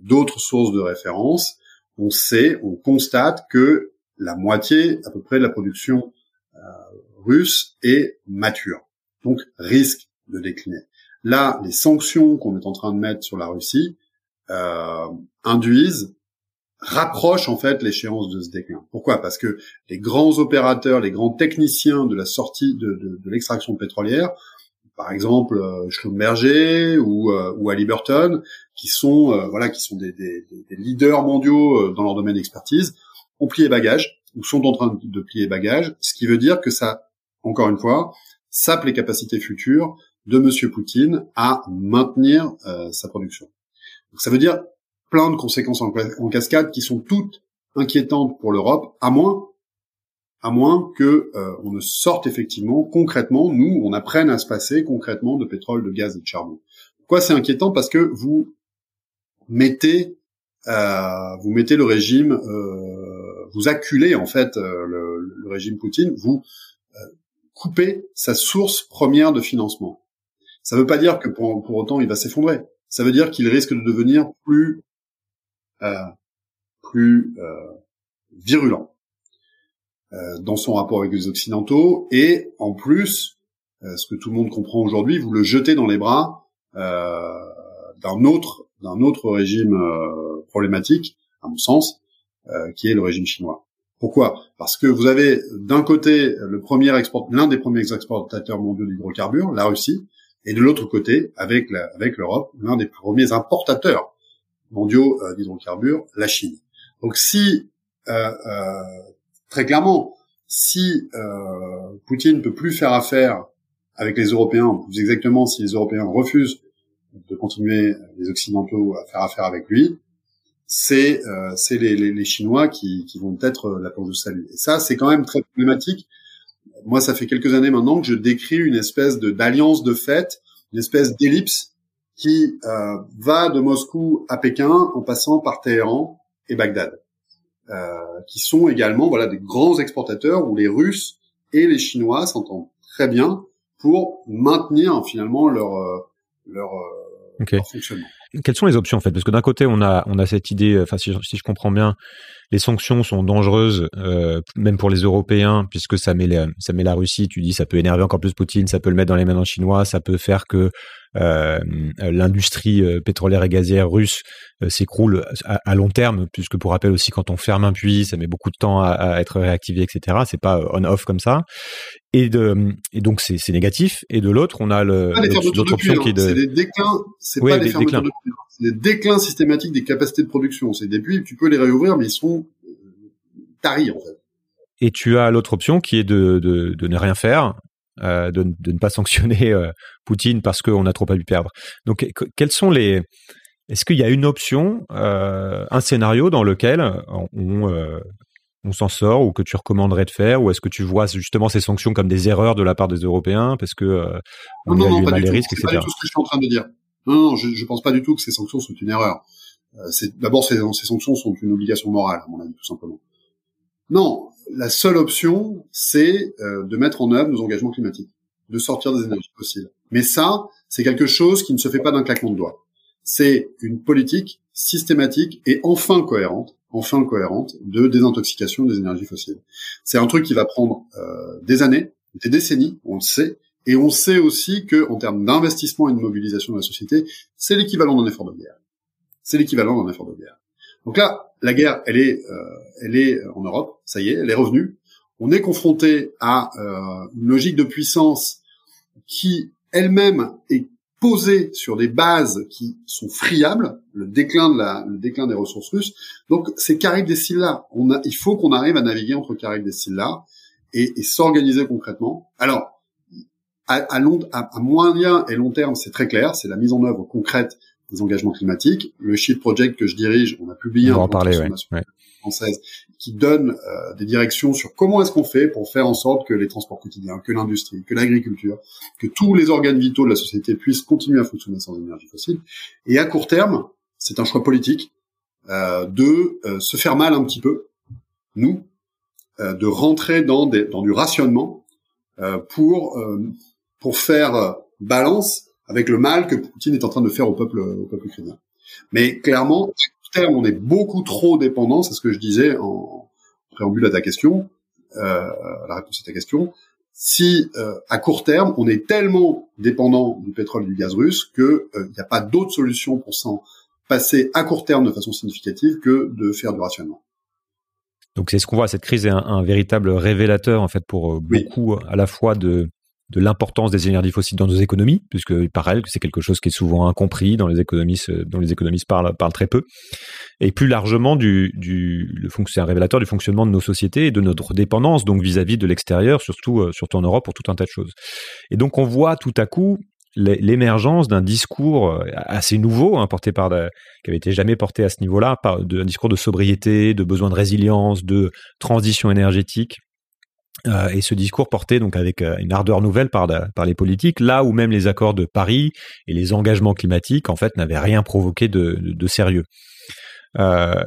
d'autres sources de référence, on sait, on constate que la moitié à peu près de la production euh, russe est mature, donc risque de décliner. Là, les sanctions qu'on est en train de mettre sur la Russie euh, induisent rapprochent en fait l'échéance de ce déclin. Pourquoi? Parce que les grands opérateurs, les grands techniciens de la sortie de, l'extraction pétrolière, par exemple euh, Schlumberger ou, euh, ou Halliburton, qui sont euh, voilà, qui sont des, leaders mondiaux dans leur domaine d'expertise, ont plié bagage ou sont en train de plier bagage, ce qui veut dire que ça, encore une fois, sape les capacités futures de Monsieur Poutine à maintenir sa production. Ça veut dire plein de conséquences en, cascade qui sont toutes inquiétantes pour l'Europe, à moins à moins que euh, on ne sorte effectivement concrètement, nous, on apprenne à se passer concrètement de pétrole, de gaz et de charbon. Pourquoi c'est inquiétant? Parce que vous mettez euh, vous mettez le régime, euh, vous acculez en fait le, le, régime Poutine, vous coupez sa source première de financement. Ça ne veut pas dire que pour, pour autant il va s'effondrer ça veut dire qu'il risque de devenir plus euh, plus euh, virulent euh, dans son rapport avec les occidentaux et en plus, ce que tout le monde comprend aujourd'hui, vous le jetez dans les bras d'un autre d'un autre régime problématique, à mon sens, qui est le régime chinois. Pourquoi? Parce que vous avez d'un côté l'un des premiers exportateurs mondiaux d'hydrocarbures, la Russie, et de l'autre côté, avec l'Europe, l'un des premiers importateurs mondiaux euh, d'hydrocarbures, la Chine. Donc si euh, euh, très clairement, si Poutine ne peut plus faire affaire avec les Européens, plus exactement si les Européens refusent de continuer les Occidentaux à faire affaire avec lui, c'est euh, les, les, les, Chinois qui, qui vont être la planche de salut. Et ça, c'est quand même très problématique moi, ça fait quelques années maintenant que je décris une espèce de d'alliance de fait, une espèce d'ellipse qui euh, va de Moscou à Pékin en passant par Téhéran et Bagdad, euh, qui sont également voilà des grands exportateurs où les Russes et les Chinois s'entendent très bien pour maintenir finalement leur euh, leur, leur fonctionnement. Quelles sont les options en fait? Parce que d'un côté, on a, on a cette idée, enfin si, si, je comprends bien, les sanctions sont dangereuses, euh, même pour les Européens, puisque ça met, la, ça met la Russie, tu dis, ça peut énerver encore plus Poutine, ça peut le mettre dans les mains d'un Chinois, ça peut faire que euh, l'industrie euh, pétrolière et gazière russe euh, s'écroule à, long terme, puisque pour rappel aussi, quand on ferme un puits, ça met beaucoup de temps à, à être réactivé, etc. C'est pas on-off comme ça. Et, de, et donc c'est négatif. Et de l'autre, on a l'autre option qui est de... C'est des déclins, c'est pas des, fermetures de puits. C'est des déclins systématiques des capacités de production. C'est des puits, tu peux les réouvrir, mais ils sont taris en fait. Et tu as l'autre option qui est de, de, de ne rien faire, euh, de, de, ne pas sanctionner euh, Poutine parce qu'on a trop à lui perdre. Donc, quels sont les Est-ce qu'il y a une option, euh, un scénario dans lequel on, euh, on s'en sort ou que tu recommanderais de faire ou est-ce que tu vois justement ces sanctions comme des erreurs de la part des Européens parce que euh, on non, non, pas les risques, etc. Pas du tout ce que je suis en train de dire. Non, non, je, je pense pas du tout que ces sanctions sont une erreur. c'est d'abord ces, ces sanctions sont une obligation morale à mon avis tout simplement. Non, la seule option, c'est euh, de mettre en œuvre nos engagements climatiques, de sortir des énergies fossiles. Mais ça, c'est quelque chose qui ne se fait pas d'un claquement de doigts. C'est une politique systématique et enfin cohérente, enfin cohérente, de désintoxication des énergies fossiles. C'est un truc qui va prendre euh, des années, des décennies, on le sait, et on sait aussi que en termes d'investissement et de mobilisation de la société, c'est l'équivalent d'un effort de guerre. C'est l'équivalent d'un effort de guerre. Donc là, la guerre, elle est, euh, elle est en Europe, ça y est, elle est revenue. On est confronté à euh, une logique de puissance qui elle-même est posée sur des bases qui sont friables, le déclin de la, le déclin des ressources russes. Donc ces Caraïbes des là, on a, il faut qu'on arrive à naviguer entre Caraïbes des là et, et s'organiser concrètement. Alors à, à, long, à, à moyen et long terme, c'est très clair, c'est la mise en œuvre concrète des engagements climatiques. Le Shift Project que je dirige, on a publié un parler, française qui donne euh, des directions sur comment est-ce qu'on fait pour faire en sorte que les transports quotidiens, que l'industrie, que l'agriculture, que tous les organes vitaux de la société puissent continuer à fonctionner sans énergie fossile. Et à court terme, c'est un choix politique euh, de euh, se faire mal un petit peu, nous, euh, de rentrer dans, des, dans du rationnement euh, pour pour faire balance avec le mal que Poutine est en train de faire au peuple, au peuple ukrainien. Mais clairement, à terme, on est beaucoup trop dépendant, c'est ce que je disais en préambule à ta question, euh, la réponse à ta question. Si euh, à court terme, on est tellement dépendant du pétrole et du gaz russe que il euh, n'y a pas d'autre solution pour s'en passer à court terme de façon significative que de faire du rationnement. Donc c'est ce qu'on voit, cette crise est un, véritable révélateur en fait pour euh, beaucoup à la fois de de l'importance des énergies fossiles dans nos économies, puisque il paraît que c'est quelque chose qui est souvent incompris dans les économistes, dont les économistes parlent, parlent très peu, et plus largement du, du le c'est un révélateur du fonctionnement de nos sociétés et de notre dépendance donc vis-à-vis de l'extérieur, surtout euh, surtout en Europe pour tout un tas de choses. Et donc on voit tout à coup l'émergence d'un discours euh, assez nouveau, hein, porté par qui avait été jamais porté à ce niveau-là, d'un discours de sobriété, de besoin de résilience, de transition énergétique, euh, et ce discours porté donc avec euh, une ardeur nouvelle par, les politiques, là où même les accords de Paris et les engagements climatiques en fait n'avaient rien provoqué de, sérieux. Euh,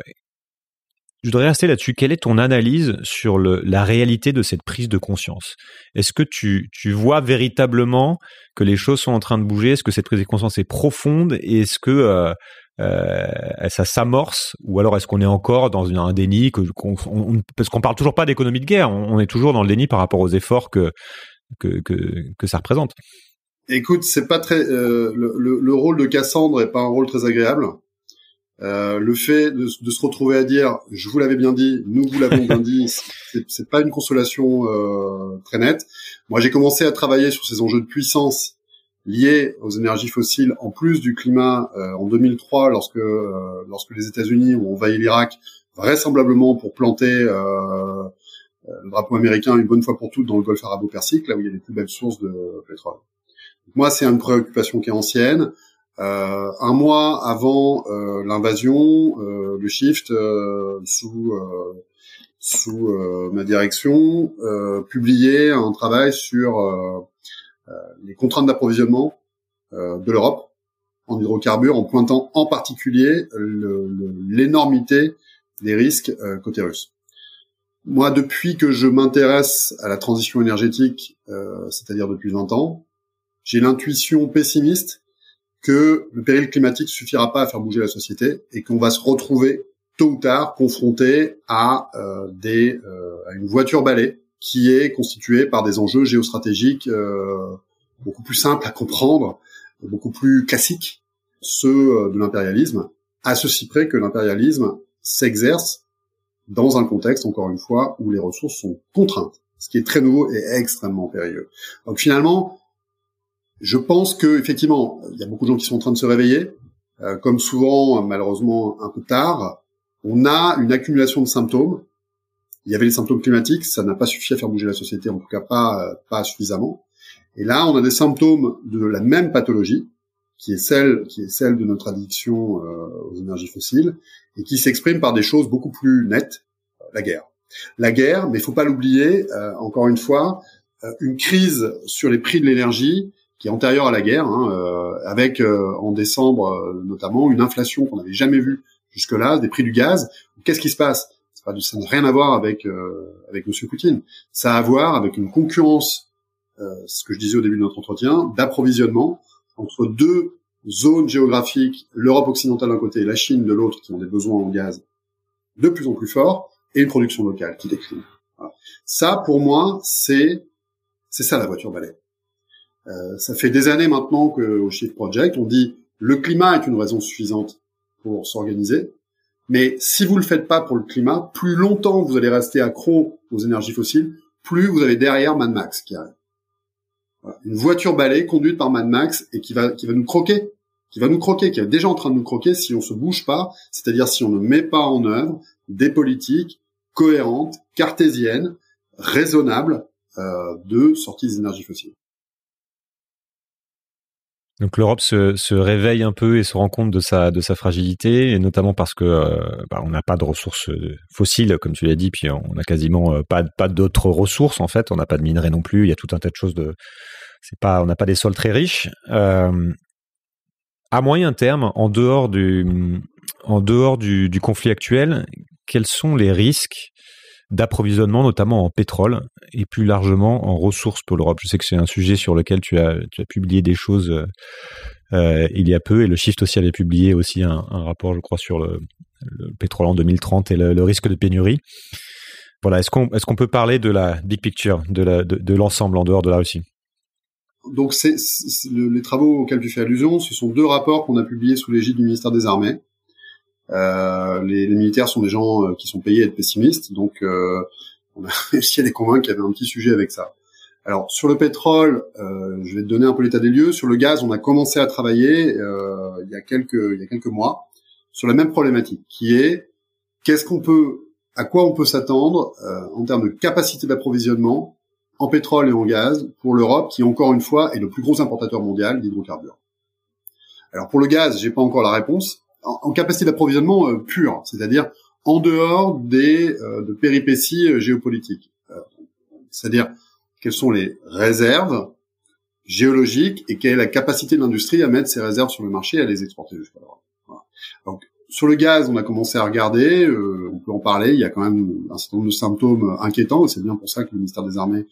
je voudrais rester là-dessus. Quelle est ton analyse sur la réalité de cette prise de conscience? Est-ce que tu, tu vois véritablement que les choses sont en train de bouger? Est-ce que cette prise de conscience est profonde? Et est-ce que euh, ça s'amorce ou alors est-ce qu'on est encore dans un déni que parce qu'on parle toujours pas d'économie de guerre, on, est toujours dans le déni par rapport aux efforts que que que, ça représente. Écoute, c'est pas très euh, le, le, rôle de Cassandre est pas un rôle très agréable. Euh, le fait de, de, se retrouver à dire je vous l'avais bien dit, nous vous l'avons bien dit, (laughs) c'est pas une consolation euh, très nette. Moi, j'ai commencé à travailler sur ces enjeux de puissance liées aux énergies fossiles, en plus du climat, euh, en 2003, lorsque euh, lorsque les États-Unis ont envahi l'Irak, vraisemblablement pour planter euh, le drapeau américain une bonne fois pour toutes dans le Golfe arabo-persique, là où il y a les plus belles sources de pétrole. moi, c'est une préoccupation qui est ancienne. un mois avant l'invasion, le Shift, sous sous ma direction, publiait un travail sur euh, les contraintes d'approvisionnement euh, de l'Europe en hydrocarbures, en pointant en particulier l'énormité des risques euh, côté russe. Moi, depuis que je m'intéresse à la transition énergétique, c'est-à-dire depuis 20 ans, j'ai l'intuition pessimiste que le péril climatique suffira pas à faire bouger la société et qu'on va se retrouver tôt ou tard confronté à euh, des euh, à une voiture balai qui est constituée par des enjeux géostratégiques euh, beaucoup plus simples à comprendre, beaucoup plus classiques, ceux de l'impérialisme, à ceci près que l'impérialisme s'exerce dans un contexte, encore une fois, où les ressources sont contraintes, ce qui est très nouveau et extrêmement périlleux. Donc finalement, je pense que effectivement, il y a beaucoup de gens qui sont en train de se réveiller, euh, comme souvent, malheureusement, un peu tard. On a une accumulation de symptômes. Il y avait les symptômes climatiques, ça n'a pas suffi à faire bouger la société, en tout cas pas pas suffisamment. Et là, on a des symptômes de la même pathologie, qui est celle de notre addiction euh, aux énergies fossiles, et qui s'exprime par des choses beaucoup plus nettes, la guerre. La guerre, mais il faut pas l'oublier, euh, encore une fois, une crise sur les prix de l'énergie qui est antérieure à la guerre, hein, euh, avec euh, en décembre euh, notamment une inflation qu'on n'avait jamais vue jusque-là, des prix du gaz. Qu'est-ce qui se passe? Ça n'a rien à voir avec avec Monsieur Poutine. Ça a à voir avec une concurrence, ce que je disais au début de notre entretien, d'approvisionnement entre deux zones géographiques, l'Europe occidentale d'un côté et la Chine de l'autre, qui ont des besoins en gaz de plus en plus forts, et une production locale qui décline. Ça, pour moi, c'est c'est ça la voiture balai. Euh, ça fait des années maintenant qu'au Shift Project, on dit le climat est une raison suffisante pour s'organiser, mais si vous le faites pas pour le climat, plus longtemps vous allez rester accro aux énergies fossiles, plus vous avez derrière Mad Max qui arrive. Une voiture balai conduite par Mad Max et qui va qui va nous croquer, qui va nous croquer, qui est déjà en train de nous croquer si on se bouge pas, c'est-à-dire si on ne met pas en œuvre des politiques cohérentes, cartésiennes, raisonnables euh, de sortie des énergies fossiles. Donc l'Europe se, réveille un peu et se rend compte de sa fragilité, et notamment parce que euh, bah, on n'a pas de ressources euh, fossiles, comme tu l'as dit, puis on n'a quasiment euh, pas d'autres ressources en fait. On n'a pas de minerais non plus. Il y a tout un tas de choses de. On n'a pas des sols très riches. À moyen terme, en dehors du conflit actuel, quels sont les risques d'approvisionnement, notamment en pétrole et plus largement en ressources pour l'Europe. Je sais que c'est un sujet sur lequel tu as, tu as publié des choses euh, euh il y a peu et le Shift aussi avait publié aussi un, un rapport, je crois, sur le, le, pétrole en 2030 et le, risque de pénurie. Voilà, est-ce qu'on est-ce peut parler de la big picture, de de, l'ensemble en dehors de la Russie? Donc les travaux auxquels tu fais allusion, ce sont deux rapports qu'on a publiés sous l'égide du ministère des Armées. Euh, les, les, militaires sont des gens euh, qui sont payés à être pessimistes, donc euh, on a (laughs) réussi à les convaincre qu'il y avait un petit sujet avec ça. Alors sur le pétrole, euh, je vais te donner un peu l'état des lieux. Sur le gaz, on a commencé à travailler euh, il y a quelques il y a quelques mois sur la même problématique, qui est qu'est-ce qu'on peut, à quoi on peut s'attendre euh, en termes de capacité d'approvisionnement en pétrole et en gaz pour l'Europe, qui encore une fois est le plus gros importateur mondial d'hydrocarbures. Alors pour le gaz, j'ai pas encore la réponse en, capacité d'approvisionnement euh, pure, c'est-à-dire en dehors des euh, de péripéties euh, géopolitiques. c'est-à-dire quelles sont les réserves géologiques et quelle est la capacité de l'industrie à mettre ces réserves sur le marché et à les exporter jusqu'à l'Europe. Donc sur le gaz, on a commencé à regarder, on peut en parler, il y a quand même un certain nombre de symptômes inquiétants, et c'est bien pour ça que le ministère des Armées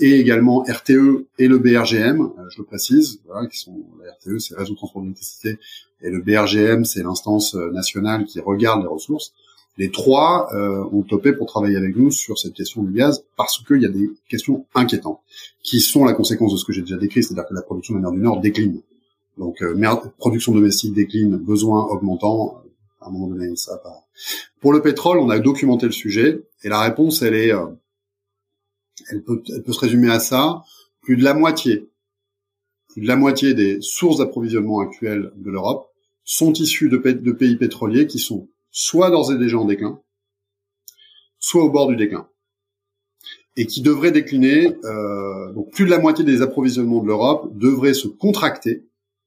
et également RTE et le BRGM, je le précise, qui sont la RTE, c'est réseau de transport d'électricité, et le BRGM, c'est l'instance euh, nationale qui regarde les ressources. Les trois euh, ont topé pour travailler avec nous sur cette question du gaz parce qu'il y a des questions inquiétantes qui sont la conséquence de ce que j'ai déjà décrit, c'est-à-dire que la production de la mer du Nord décline. Donc, euh, production domestique décline, besoin augmentant, à un moment donné, ça pas. Pour le pétrole, on a documenté le sujet et la réponse, elle est elle peut, elle peut se résumer à ça. Plus de la moitié, de la moitié des sources d'approvisionnement actuelles de l'Europe sont issues de, pays pétroliers qui sont soit d'ores et déjà en déclin, soit au bord du déclin, et qui devraient décliner. Euh, donc plus de la moitié des approvisionnements de l'Europe devraient se contracter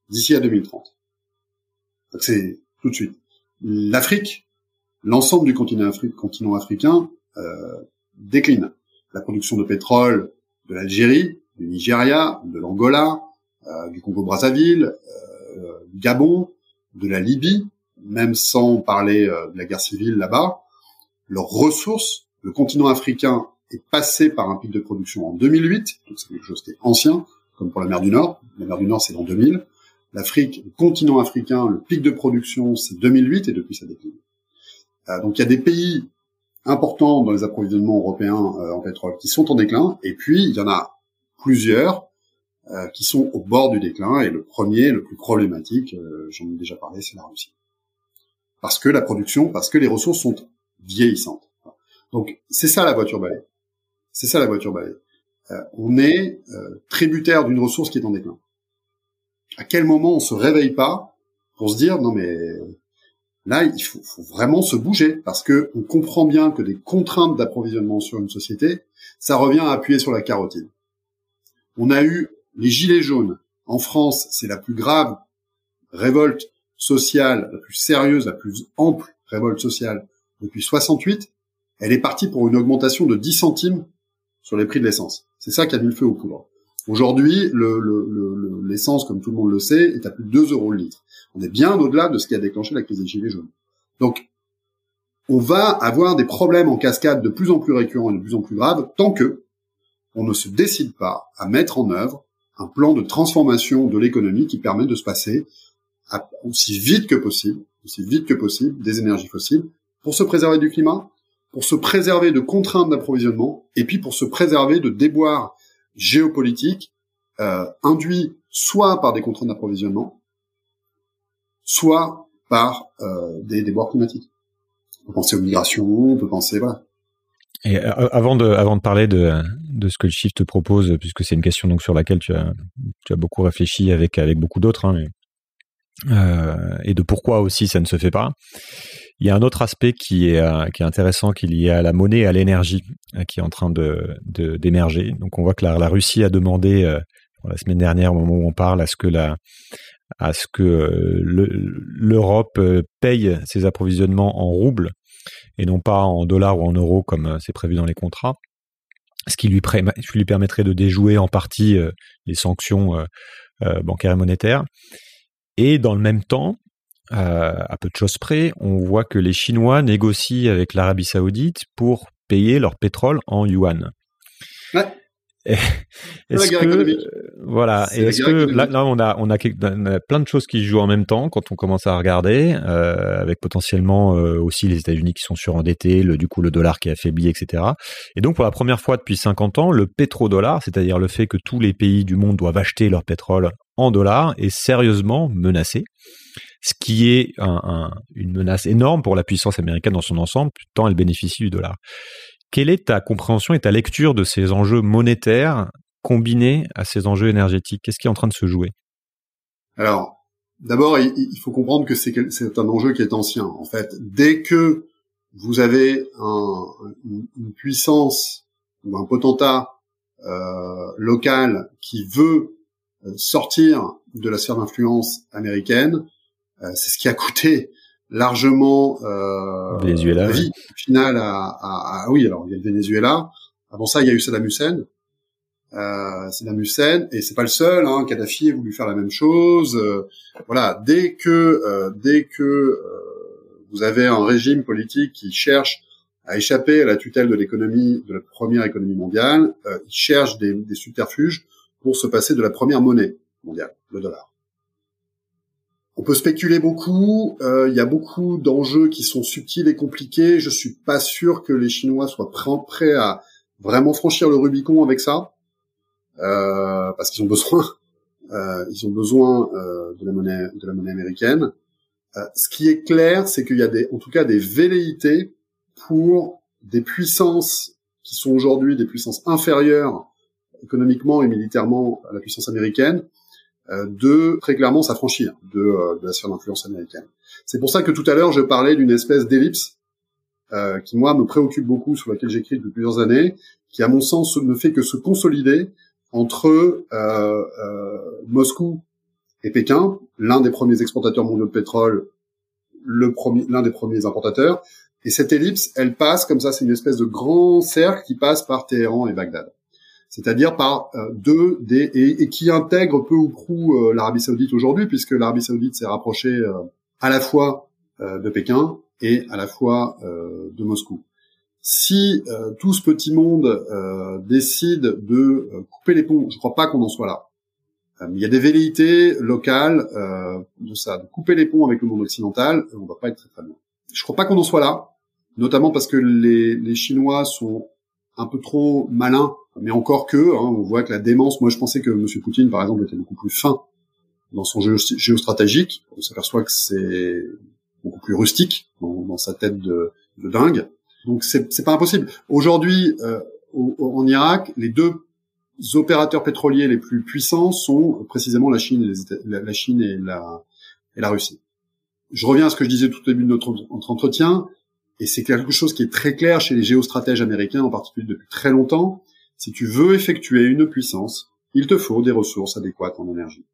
d'ici à 2030. C'est tout de suite. L'Afrique, l'ensemble du continent, africain euh, décline la production de pétrole de l'Algérie, du Nigeria, de l'Angola, du Congo-Brazzaville, euh, du Gabon, de la Libye, même sans parler euh, de la guerre civile là-bas, leurs ressources, le continent africain est passé par un pic de production en 2008, donc c'est quelque chose qui est ancien, comme pour la mer du Nord. La mer du Nord, c'est en 2000. L'Afrique, le continent africain, le pic de production, c'est 2008 et depuis ça décline. Euh, donc il y a des pays importants dans les approvisionnements européens euh, en pétrole qui sont en déclin, et puis il y en a plusieurs euh, qui sont au bord du déclin, et le premier, le plus problématique, j'en ai déjà parlé, c'est la Russie. Parce que la production, parce que les ressources sont vieillissantes. Donc c'est ça la voiture balai. C'est ça la voiture balai. on est tributaire d'une ressource qui est en déclin. À quel moment on se réveille pas pour se dire non mais Là, il faut, vraiment se bouger parce que on comprend bien que des contraintes d'approvisionnement sur une société, ça revient à appuyer sur la carotide. On a eu les gilets jaunes. En France, c'est la plus grave révolte sociale, la plus sérieuse, la plus ample révolte sociale depuis 68. Elle est partie pour une augmentation de 10 centimes sur les prix de l'essence. C'est ça qui a mis le feu aux poudres. Aujourd'hui, l'essence, comme tout le monde le sait, est à plus de 2 euros le litre. On est bien au-delà de ce qui a déclenché la crise des gilets jaunes. Donc, on va avoir des problèmes en cascade de plus en plus récurrents et de plus en plus graves tant que on ne se décide pas à mettre en œuvre un plan de transformation de l'économie qui permet de se passer aussi vite que possible, aussi vite que possible des énergies fossiles pour se préserver du climat, pour se préserver de contraintes d'approvisionnement et puis pour se préserver de déboires géopolitiques euh, induits soit par des contraintes d'approvisionnement, soit par euh, des déboires climatiques. On peut penser aux migrations, on peut penser voilà. Et euh, avant de de parler de de ce que le Shift te propose, puisque c'est une question donc sur laquelle tu as tu as beaucoup réfléchi avec beaucoup d'autres, hein, euh, et de pourquoi aussi ça ne se fait pas. Il y a un autre aspect qui est intéressant, qui est lié à la monnaie et à l'énergie, qui est en train de d'émerger. Donc on voit que la, Russie a demandé la semaine dernière, au moment où on parle, à ce que euh, l'Europe euh, paye ses approvisionnements en roubles et non pas en dollars ou en euros comme euh, c'est prévu dans les contrats, ce qui lui, lui permettrait de déjouer en partie les sanctions bancaires et monétaires. Et dans le même temps, à peu de choses près, on voit que les Chinois négocient avec l'Arabie saoudite pour payer leur pétrole en yuan. Est-ce que euh, voilà, et est-ce que là, là, on a on a, plein de choses qui jouent en même temps quand on commence à regarder, euh, avec potentiellement euh, aussi les États-Unis qui sont surendettés, le du coup le dollar qui est affaibli, etc. Et donc pour la première fois depuis 50 ans, le pétrodollar, c'est-à-dire le fait que tous les pays du monde doivent acheter leur pétrole en dollars, est sérieusement menacé ce qui est un, une menace énorme pour la puissance américaine dans son ensemble, tant elle bénéficie du dollar. Quelle est ta compréhension et ta lecture de ces enjeux monétaires combinés à ces enjeux énergétiques? Qu'est-ce qui est en train de se jouer? Alors, d'abord, il faut comprendre que c'est un enjeu qui est ancien. En fait, dès que vous avez une puissance ou un potentat euh, local qui veut euh, sortir de la sphère d'influence américaine, euh, c'est ce qui a coûté largement euh, Venezuela, la vie finale à, à, oui alors il y a le Venezuela. Avant ça il y a eu Saddam Hussein. Euh, Saddam Hussein et c'est pas le seul hein, Kadhafi a voulu faire la même chose. Euh, voilà dès que euh, dès que euh, vous avez un régime politique qui cherche à échapper à la tutelle de l'économie de la première économie mondiale il cherche des, des subterfuges pour se passer de la première monnaie mondiale le dollar on peut spéculer beaucoup. Euh, il y a beaucoup d'enjeux qui sont subtils et compliqués. Je suis pas sûr que les Chinois soient prêts à vraiment franchir le Rubicon avec ça, euh, parce qu'ils ont besoin, (laughs) euh, ils ont besoin de la monnaie, de la monnaie américaine. ce qui est clair, c'est qu'il y a des, en tout cas, des velléités pour des puissances qui sont aujourd'hui des puissances inférieures économiquement et militairement à la puissance américaine, de très clairement s'affranchir de, euh, de la sphère d'influence américaine. C'est pour ça que tout à l'heure je parlais d'une espèce d'ellipse euh, qui moi me préoccupe beaucoup, sur laquelle j'écris depuis plusieurs années, qui à mon sens ne fait que se consolider entre euh, euh, Moscou et Pékin, l'un des premiers exportateurs mondiaux de pétrole, le premier, l'un des premiers importateurs. Et cette ellipse, elle passe comme ça, c'est une espèce de grand cercle qui passe par Téhéran et Bagdad c'est-à-dire par euh, deux des et, qui intègre peu ou prou euh, l'Arabie Saoudite aujourd'hui, puisque l'Arabie Saoudite s'est rapprochée euh, à la fois de Pékin et à la fois de Moscou. Si tout ce petit monde décide de couper les ponts, je ne crois pas qu'on en soit là. Euh, il y a des velléités locales euh, de ça, de couper les ponts avec le monde occidental. On va pas être très très bien. Je crois pas qu'on en soit là, notamment parce que les, les Chinois sont un peu trop malins, mais encore que, hein, on voit que la démence. Moi, je pensais que M. Poutine, par exemple, était beaucoup plus fin dans son géostratégique. On s'aperçoit que c'est beaucoup plus rustique dans, sa tête de, dingue. Donc c'est pas impossible. Aujourd'hui, euh, en Irak, les deux opérateurs pétroliers les plus puissants sont précisément la Chine et, la, Chine et la Russie. Je reviens à ce que je disais tout au début de notre, notre entretien, et c'est quelque chose qui est très clair chez les géostratèges américains, en particulier depuis très longtemps. Si tu veux effectuer une puissance, il te faut des ressources adéquates en énergie.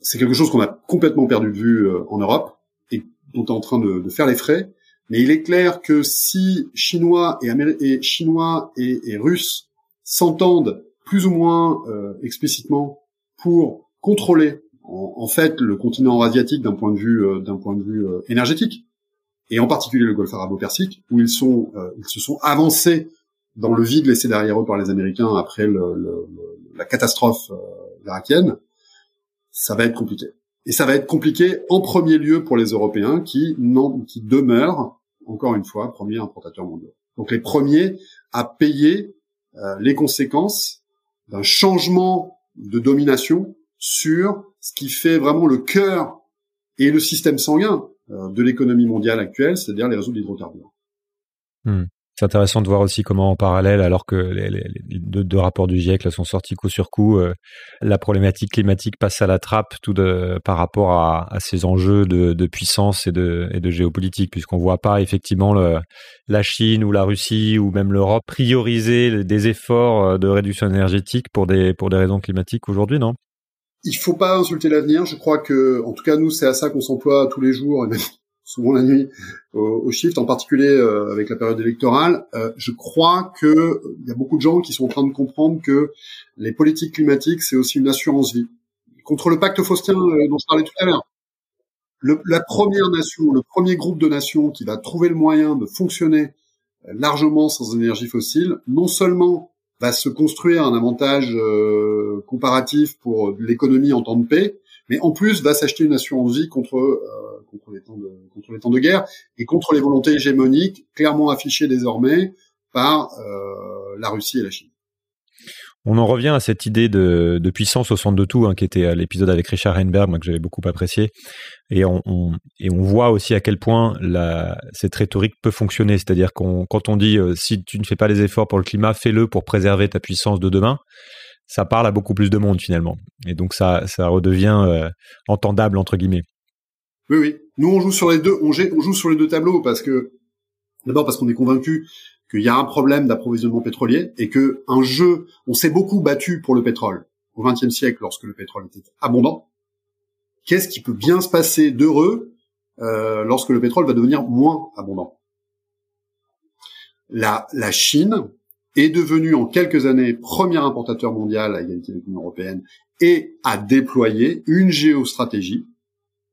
C'est quelque chose qu'on a complètement perdu de vue euh, en Europe et dont on est en train de, de faire les frais. Mais il est clair que si Chinois et, et Chinois et, et Russes s'entendent plus ou moins euh, explicitement pour contrôler en, fait le continent asiatique d'un point de vue euh, d'un point de vue euh, énergétique et en particulier le Golfe arabo-persique où ils sont ils se sont avancés dans le vide laissé derrière eux par les Américains après le, le, la catastrophe irakienne, ça va être compliqué. Et ça va être compliqué en premier lieu pour les Européens qui, non, qui demeurent, encore une fois, premiers importateurs mondiaux. Donc les premiers à payer euh, les conséquences d'un changement de domination sur ce qui fait vraiment le cœur et le système sanguin euh, de l'économie mondiale actuelle, c'est-à-dire les réseaux d'hydrocarbures. Hmm. C'est intéressant de voir aussi comment en parallèle, alors que les, deux, rapports du GIEC là, sont sortis coup sur coup, euh, la problématique climatique passe à la trappe tout de, par rapport à, ces enjeux de, puissance et de, et de géopolitique, puisqu'on voit pas effectivement le, la Chine ou la Russie ou même l'Europe prioriser des efforts euh, de réduction énergétique pour des, pour des raisons climatiques aujourd'hui, non? Il faut pas insulter l'avenir. Je crois que, en tout cas, nous, c'est à ça qu'on s'emploie tous les jours, souvent la nuit au, shift, en particulier euh, avec la période électorale. Euh, je crois que y a beaucoup de gens qui sont en train de comprendre que les politiques climatiques, c'est aussi une assurance vie. Contre le pacte faustien euh, dont je parlais tout à l'heure, la première nation, le premier groupe de nations qui va trouver le moyen de fonctionner largement sans énergie fossile, non seulement va se construire un avantage comparatif pour l'économie en temps de paix, mais en plus va s'acheter une assurance vie contre euh, contre les temps de contre les temps de guerre et contre les volontés hégémoniques clairement affichées désormais par euh, la Russie et la Chine. On en revient à cette idée de, de puissance au centre de tout, hein, qui était l'épisode avec Richard Heinberg, moi, que j'avais beaucoup apprécié. Et on, on, et on voit aussi à quel point la, cette rhétorique peut fonctionner. C'est-à-dire qu'on, quand on dit euh, si tu ne fais pas les efforts pour le climat, fais-le pour préserver ta puissance de demain ça parle à beaucoup plus de monde finalement. Et donc ça, ça redevient euh, entendable entre guillemets. Oui, oui. Nous, on joue sur les deux, on, joue sur les deux tableaux parce que d'abord parce qu'on est convaincu qu'il y a un problème d'approvisionnement pétrolier et que un jeu, on s'est beaucoup battu pour le pétrole au XXe siècle lorsque le pétrole était abondant. Qu'est-ce qui peut bien se passer d'heureux euh, lorsque le pétrole va devenir moins abondant? La, la Chine est devenu en quelques années premier importateur mondial à égalité avec l'Union européenne et a déployé une géostratégie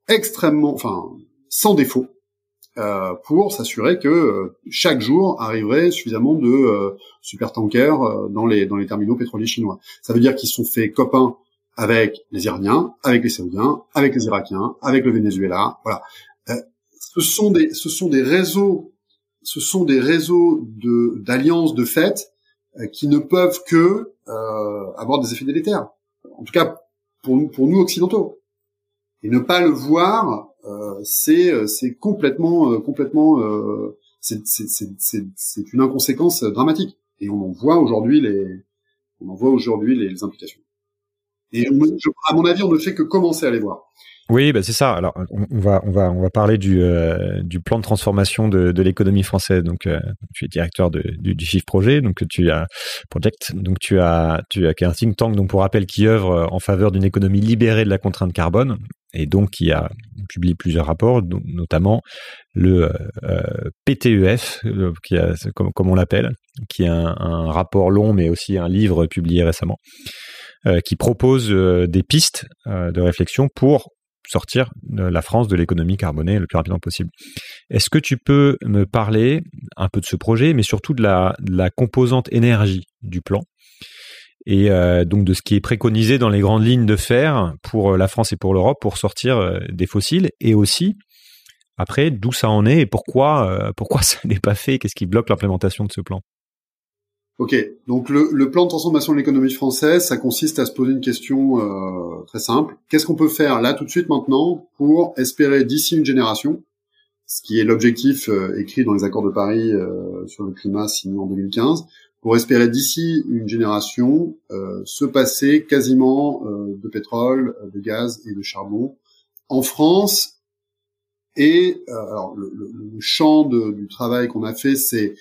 extrêmement, enfin, sans défaut, euh, pour s'assurer que euh, chaque jour arriverait suffisamment de euh, supertankers euh, dans les dans les terminaux pétroliers chinois. Ça veut dire qu'ils sont fait copains avec les Iraniens, avec les Saoudiens, avec les Irakiens, avec le Venezuela. Voilà. Euh, ce sont des ce sont des réseaux ce sont des réseaux de d'alliances de fait qui ne peuvent que avoir des effets délétères. En tout cas, pour nous, pour nous occidentaux. Et ne pas le voir, euh, c'est c'est complètement complètement c'est c'est une inconséquence dramatique. Et on en voit aujourd'hui les on en voit aujourd'hui les, les, implications. Et à mon avis, on ne fait que commencer à les voir. Oui, bah c'est ça. Alors, on, va on va on va parler du euh, du plan de transformation de, de l'économie française. Donc, euh, tu es directeur de, du, du Chiffre Projet, donc tu as Project, donc tu as tu as un think tank, donc pour rappel, qui œuvre en faveur d'une économie libérée de la contrainte carbone et donc qui a publié plusieurs rapports, notamment le euh, PTEF, qui a, comme, on l'appelle, qui est un, un, rapport long, mais aussi un livre publié récemment, qui propose des pistes de réflexion pour sortir la France de l'économie carbonée le plus rapidement possible. Est-ce que tu peux me parler un peu de ce projet, mais surtout de la, composante énergie du plan? Et euh, donc de ce qui est préconisé dans les grandes lignes de fer pour la France et pour l'Europe pour sortir des fossiles et aussi après d'où ça en est et pourquoi pourquoi (laughs) ça n'est pas fait qu'est-ce qui bloque l'implémentation de ce plan? Ok, donc le, le, plan de transformation de l'économie française, ça consiste à se poser une question euh, très simple. Qu'est-ce qu'on peut faire là tout de suite maintenant pour espérer d'ici une génération, ce qui est l'objectif euh, écrit dans les accords de Paris euh, sur le climat signé en 2015, pour espérer d'ici une génération se passer quasiment de pétrole, de gaz et de charbon en France. Et alors le, le, le champ de, du travail qu'on a fait, c'est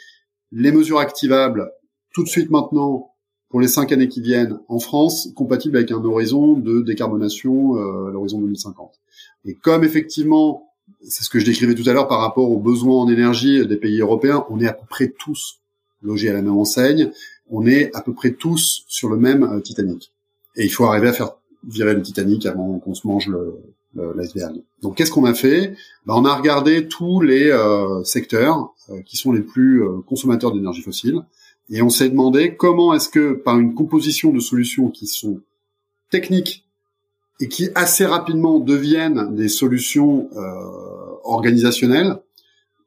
les mesures activables tout de suite maintenant pour les cinq années qui viennent en France, compatible avec un horizon de décarbonation euh, à l'horizon 2050. Et comme effectivement, c'est ce que je décrivais tout à l'heure par rapport aux besoins en énergie des pays européens, on est à peu près tous logés à la même enseigne, on est à peu près tous sur le même euh, Titanic. Et il faut arriver à faire virer le Titanic avant qu'on se mange le, l'iceberg. Donc qu'est-ce qu'on a fait? Ben, On a regardé tous les euh, secteurs euh, qui sont les plus consommateurs d'énergie fossile et on s'est demandé comment est-ce que par une composition de solutions qui sont techniques et qui assez rapidement deviennent des solutions organisationnelles,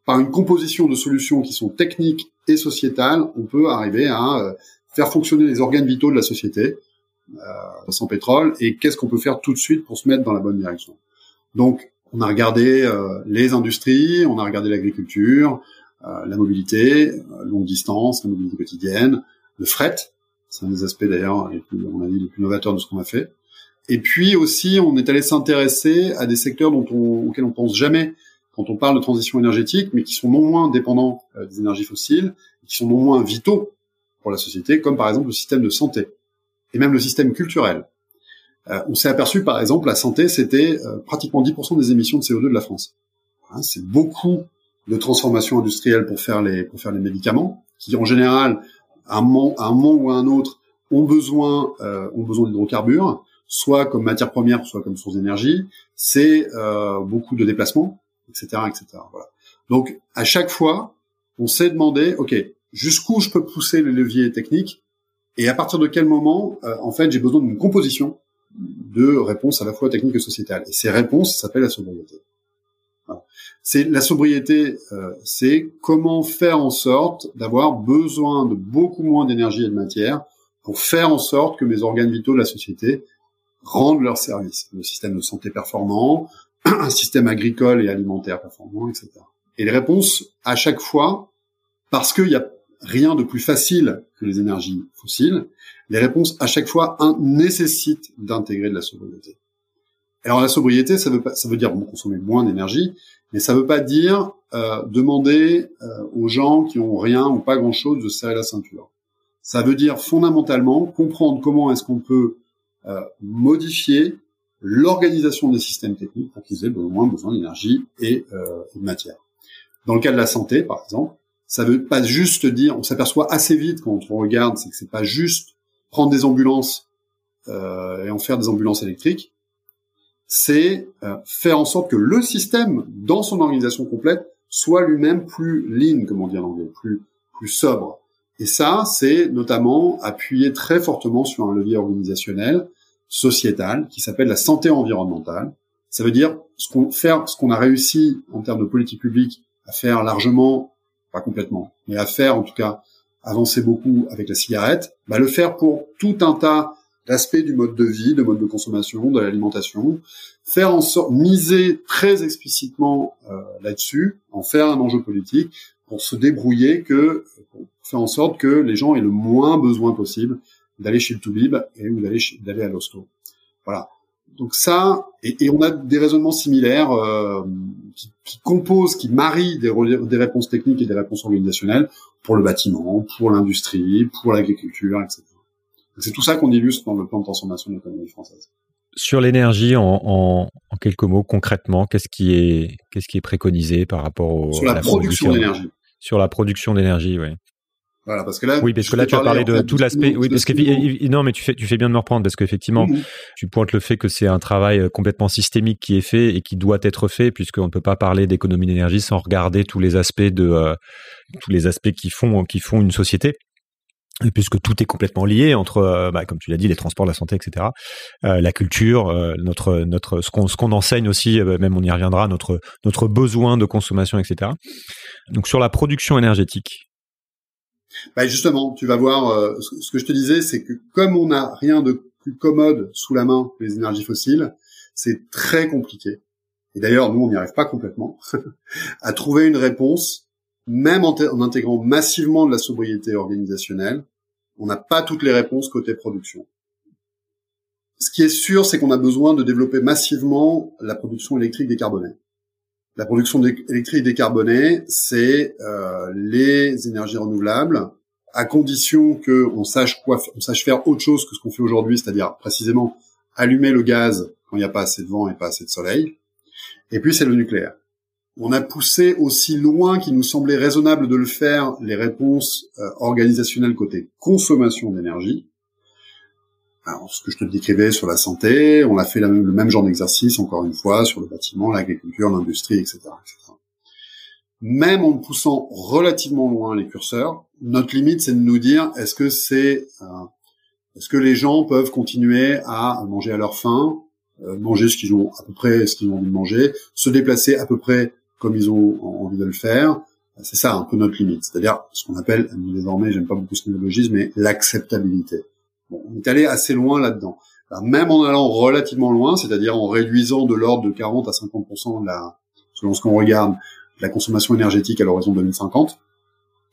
par une composition de solutions qui sont techniques et sociétales, on peut arriver à euh, faire fonctionner les organes vitaux de la société euh, sans pétrole. Et qu'est-ce qu'on peut faire tout de suite pour se mettre dans la bonne direction? Donc, on a regardé euh, les industries, on a regardé l'agriculture, la mobilité, longue distance, la mobilité quotidienne, le fret, c'est un des aspects d'ailleurs, on a dit, les plus novateurs de ce qu'on a fait. Et puis aussi, on est allé s'intéresser à des secteurs dont on, auxquels on pense jamais quand on parle de transition énergétique, mais qui sont non moins dépendants euh, des énergies fossiles, qui sont non moins vitaux pour la société, comme par exemple le système de santé et même le système culturel. on s'est aperçu, par exemple, la santé, c'était pratiquement 10% des émissions de CO2 de la France. Hein, c'est beaucoup de transformation industrielle pour faire les médicaments, qui en général, à un moment, un moment ou à un autre, ont besoin euh, d'hydrocarbures, soit comme matière première, soit comme source d'énergie. C'est euh, beaucoup de déplacements, etc.. Voilà. Donc à chaque fois, on s'est demandé, ok, jusqu'où je peux pousser les leviers techniques et à partir de quel moment, euh, en fait, j'ai besoin d'une composition de réponses à la fois techniques et sociétales. Et ces réponses s'appellent la sobriété. C'est la sobriété, euh, c'est comment faire en sorte d'avoir besoin de beaucoup moins d'énergie et de matière pour faire en sorte que mes organes vitaux de la société rendent leur service. Le système de santé performant, un système agricole et alimentaire performant, etc. Et les réponses, à chaque fois, parce qu'il n'y a rien de plus facile que les énergies fossiles, les réponses, à chaque fois, un, nécessitent d'intégrer de la sobriété. Alors la sobriété, ça veut, pas, ça veut dire consommer moins d'énergie, mais ça ne veut pas dire euh, demander euh, aux gens qui ont rien ou pas grand-chose de serrer la ceinture. Ça veut dire fondamentalement comprendre comment est-ce qu'on peut euh, modifier l'organisation des systèmes techniques pour qu'ils aient au moins besoin d'énergie et, de matière. Dans le cas de la santé, par exemple, ça veut pas juste dire, on s'aperçoit assez vite quand on regarde, c'est que c'est pas juste prendre des ambulances et en faire des ambulances électriques, c'est euh, faire en sorte que le système, dans son organisation complète, soit lui-même plus lean, comme on dit en anglais, plus, plus sobre. Et ça, c'est notamment appuyer très fortement sur un levier organisationnel, sociétal, qui s'appelle la santé environnementale. Ça veut dire ce qu'on faire, ce qu'on a réussi en termes de politique publique à faire largement, pas complètement, mais à faire en tout cas avancer beaucoup avec la cigarette, bah le faire pour tout un tas l'aspect du mode de vie, de mode de consommation, de l'alimentation, faire en sorte, miser très explicitement euh, là-dessus, en faire un enjeu politique pour se débrouiller que, pour faire en sorte que les gens aient le moins besoin possible d'aller chez le Toubib et ou d'aller d'aller à l'hosto. Voilà. Donc ça, et, et, on a des raisonnements similaires euh, qui, qui, composent, qui marient des, des réponses techniques et des réponses organisationnelles pour le bâtiment, pour l'industrie, pour l'agriculture, etc. C'est tout ça qu'on illustre dans le plan de transformation de l'économie française. Sur l'énergie, en, en, en, quelques mots, concrètement, qu'est-ce qui est qu'est-ce qui est préconisé par rapport au, sur la, production d'énergie Sur la production d'énergie, oui. Voilà, parce que là, oui, parce que là, tu as parlé de tout l'aspect. Oui, parce que non, mais tu fais, tu fais bien de me reprendre parce qu'effectivement, tu pointes le fait que c'est un travail euh, complètement systémique qui est fait et qui doit être fait, puisqu'on ne peut pas parler d'économie d'énergie sans regarder tous les aspects de euh, tous les aspects qui font qui font une société. Puisque tout est complètement lié entre, euh, bah, comme tu l'as dit, les transports, la santé, etc., euh, la culture, euh, notre, notre, ce qu'on, ce qu'on enseigne aussi, même on y reviendra, notre, notre besoin de consommation, etc. Donc sur la production énergétique. Bah justement, tu vas voir, ce que je te disais, c'est que comme on n'a rien de plus commode sous la main que les énergies fossiles, c'est très compliqué. Et d'ailleurs, nous, on n'y arrive pas complètement (laughs) à trouver une réponse même en, intégrant massivement de la sobriété organisationnelle, on n'a pas toutes les réponses côté production. Ce qui est sûr, c'est qu'on a besoin de développer massivement la production électrique décarbonée. La production électrique décarbonée, c'est euh, les énergies renouvelables, à condition que on sache quoi, on sache faire autre chose que ce qu'on fait aujourd'hui, c'est-à-dire précisément allumer le gaz quand il n'y a pas assez de vent et pas assez de soleil. Et puis c'est le nucléaire. On a poussé aussi loin qu'il nous semblait raisonnable de le faire les réponses euh, organisationnelles côté consommation d'énergie. Alors, ce que je te décrivais sur la santé, on a fait le même genre d'exercice, encore une fois, sur le bâtiment, l'agriculture, l'industrie, etc., Même en poussant relativement loin les curseurs, notre limite, c'est de nous dire, est-ce que c'est, euh, est-ce que les gens peuvent continuer à manger à leur faim, euh, manger ce qu'ils ont à peu près ce qu'ils ont envie de manger, se déplacer à peu près comme ils ont envie de le faire. C'est ça un peu notre limite, c'est-à-dire ce qu'on appelle désormais, j'aime pas beaucoup ce néologisme, mais l'acceptabilité. Bon, on est allé assez loin là-dedans. même en allant relativement loin, c'est-à-dire en réduisant de l'ordre de 40 à 50% de la, selon ce qu'on regarde, la consommation énergétique à l'horizon 2050,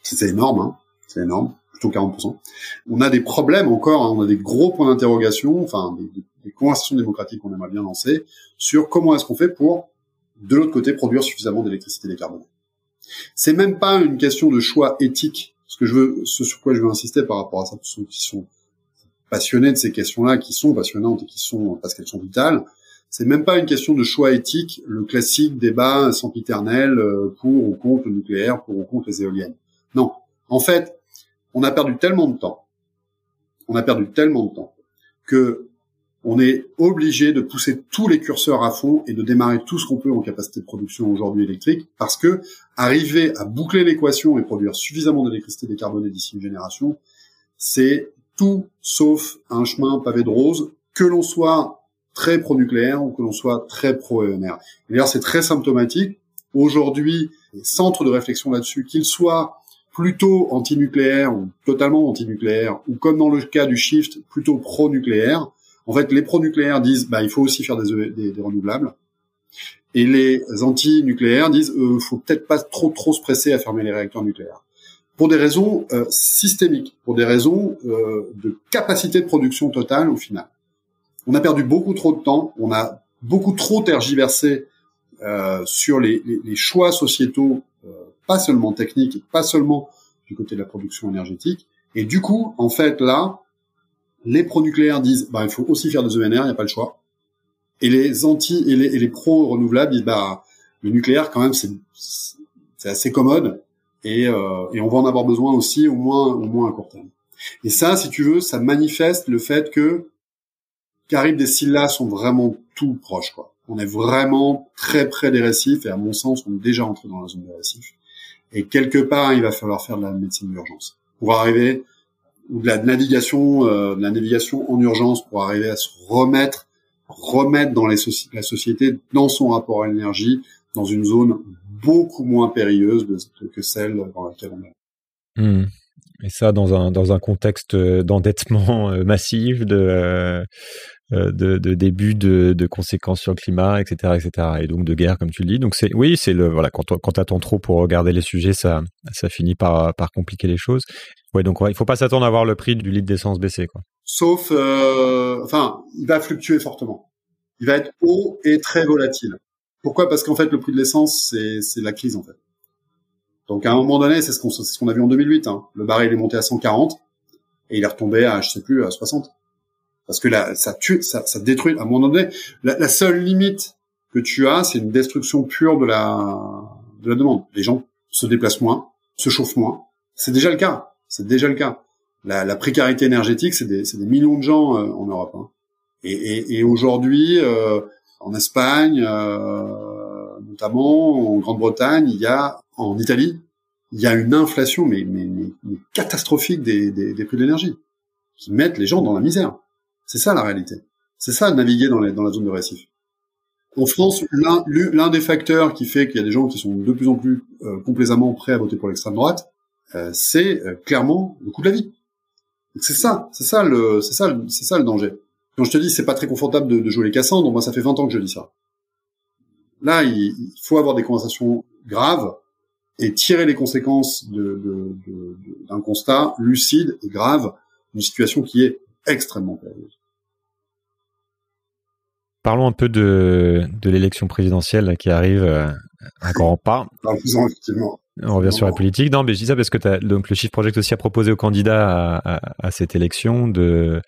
c'est énorme, hein, c'est énorme, plutôt 40%. On a des problèmes encore, hein, on a des gros points d'interrogation, enfin des, des conversations démocratiques qu'on aimerait bien lancer sur comment est-ce qu'on fait pour de l'autre côté, produire suffisamment d'électricité décarbonée. C'est même pas une question de choix éthique. Ce que je veux, ce sur quoi je veux insister par rapport à ça, ceux qui sont passionnés de ces questions-là, qui sont passionnantes et qui sont parce qu'elles sont vitales, c'est même pas une question de choix éthique, le classique débat sempiternel euh, pour ou contre le nucléaire, pour ou contre les éoliennes. Non. En fait, on a perdu tellement de temps, on a perdu tellement de temps que on est obligé de pousser tous les curseurs à fond et de démarrer tout ce qu'on peut en capacité de production aujourd'hui électrique, parce que arriver à boucler l'équation et produire suffisamment d'électricité décarbonée d'ici une génération, c'est tout sauf un chemin pavé de rose, que l'on soit très pro-nucléaire ou que l'on soit très pro-ENR. D'ailleurs, c'est très symptomatique. Aujourd'hui, les centres de réflexion là-dessus, qu'ils soient plutôt anti-nucléaires ou totalement anti-nucléaires, ou comme dans le cas du shift, plutôt pro-nucléaire, en fait, les pro-nucléaires disent, bah, il faut aussi faire des, des renouvelables. Et les anti-nucléaires disent, euh, faut peut-être pas trop trop se presser à fermer les réacteurs nucléaires. Pour des raisons euh, systémiques, pour des raisons euh, de capacité de production totale au final. On a perdu beaucoup trop de temps, on a beaucoup trop tergiversé euh, sur les, les, les, choix sociétaux, euh, pas seulement techniques, pas seulement du côté de la production énergétique. Et du coup, en fait, là, les pro-nucléaires disent, bah, il faut aussi faire des ENR, il n'y a pas le choix. Et les anti et les, pro-renouvelables disent, bah, le nucléaire, quand même, c'est assez commode et, euh, et on va en avoir besoin aussi, au moins, au moins à court terme. Et ça, si tu veux, ça manifeste le fait que Caribe des Silla sont vraiment tout proches, quoi. On est vraiment très près des récifs et à mon sens, on est déjà entré dans la zone des récifs. Et quelque part, il va falloir faire de la médecine d'urgence pour arriver ou de la navigation, euh, de la navigation en urgence pour arriver à se remettre, remettre dans les la société dans son rapport à l'énergie dans une zone beaucoup moins périlleuse que celle dans laquelle on est. Mmh. Et ça dans un dans un contexte d'endettement euh, massif, de euh, euh, de, de, début de, de, conséquences sur le climat, etc., etc., et donc de guerre, comme tu le dis. Donc c'est, oui, c'est le voilà, quand quand t'attends trop pour regarder les sujets, ça ça finit par par compliquer les choses. Ouais, donc ouais, il faut pas s'attendre à voir le prix du litre d'essence baisser, quoi. Sauf, euh, enfin, il va fluctuer fortement. Il va être haut et très volatile. Pourquoi? Parce qu'en fait, le prix de l'essence, c'est la crise en fait. Donc à un moment donné, c'est ce qu'on ce a vu en 2008. Hein. Le baril est monté à 140 et il est retombé à je sais plus à 60 parce que là, ça tue, ça, ça détruit. À un moment donné, la, seule limite que tu as, c'est une destruction pure de la de la demande. Les gens se déplacent moins, se chauffent moins. C'est déjà le cas. C'est déjà le cas. La, la précarité énergétique, c'est des, des, millions de gens euh, en Europe. Hein. Et, et, et aujourd'hui, euh, en Espagne, euh, notamment en Grande-Bretagne, il y a en Italie, il y a une inflation mais, mais, mais catastrophique des, des, des prix de l'énergie qui mettent les gens dans la misère. C'est ça la réalité. C'est ça naviguer dans, dans la zone de récif. En France, l'un des facteurs qui fait qu'il y a des gens qui sont de plus en plus euh, complaisamment prêts à voter pour l'extrême droite, euh, c'est euh, clairement le coût de la vie. C'est ça, c'est ça le, c'est ça, c'est ça le danger. Quand je te dis c'est pas très confortable de, de jouer les cassants, donc moi ça fait 20 ans que je dis ça. Là, il, faut avoir des conversations graves et tirer les conséquences d'un de, de, constat lucide et grave d'une situation qui est extrêmement périlleuse. Parlons un peu de, de l'élection présidentielle qui arrive euh, encore en pas. On revient sur la politique. Non, mais je dis ça parce que as, donc le Chiffre Project aussi a proposé aux candidats à, à, cette élection de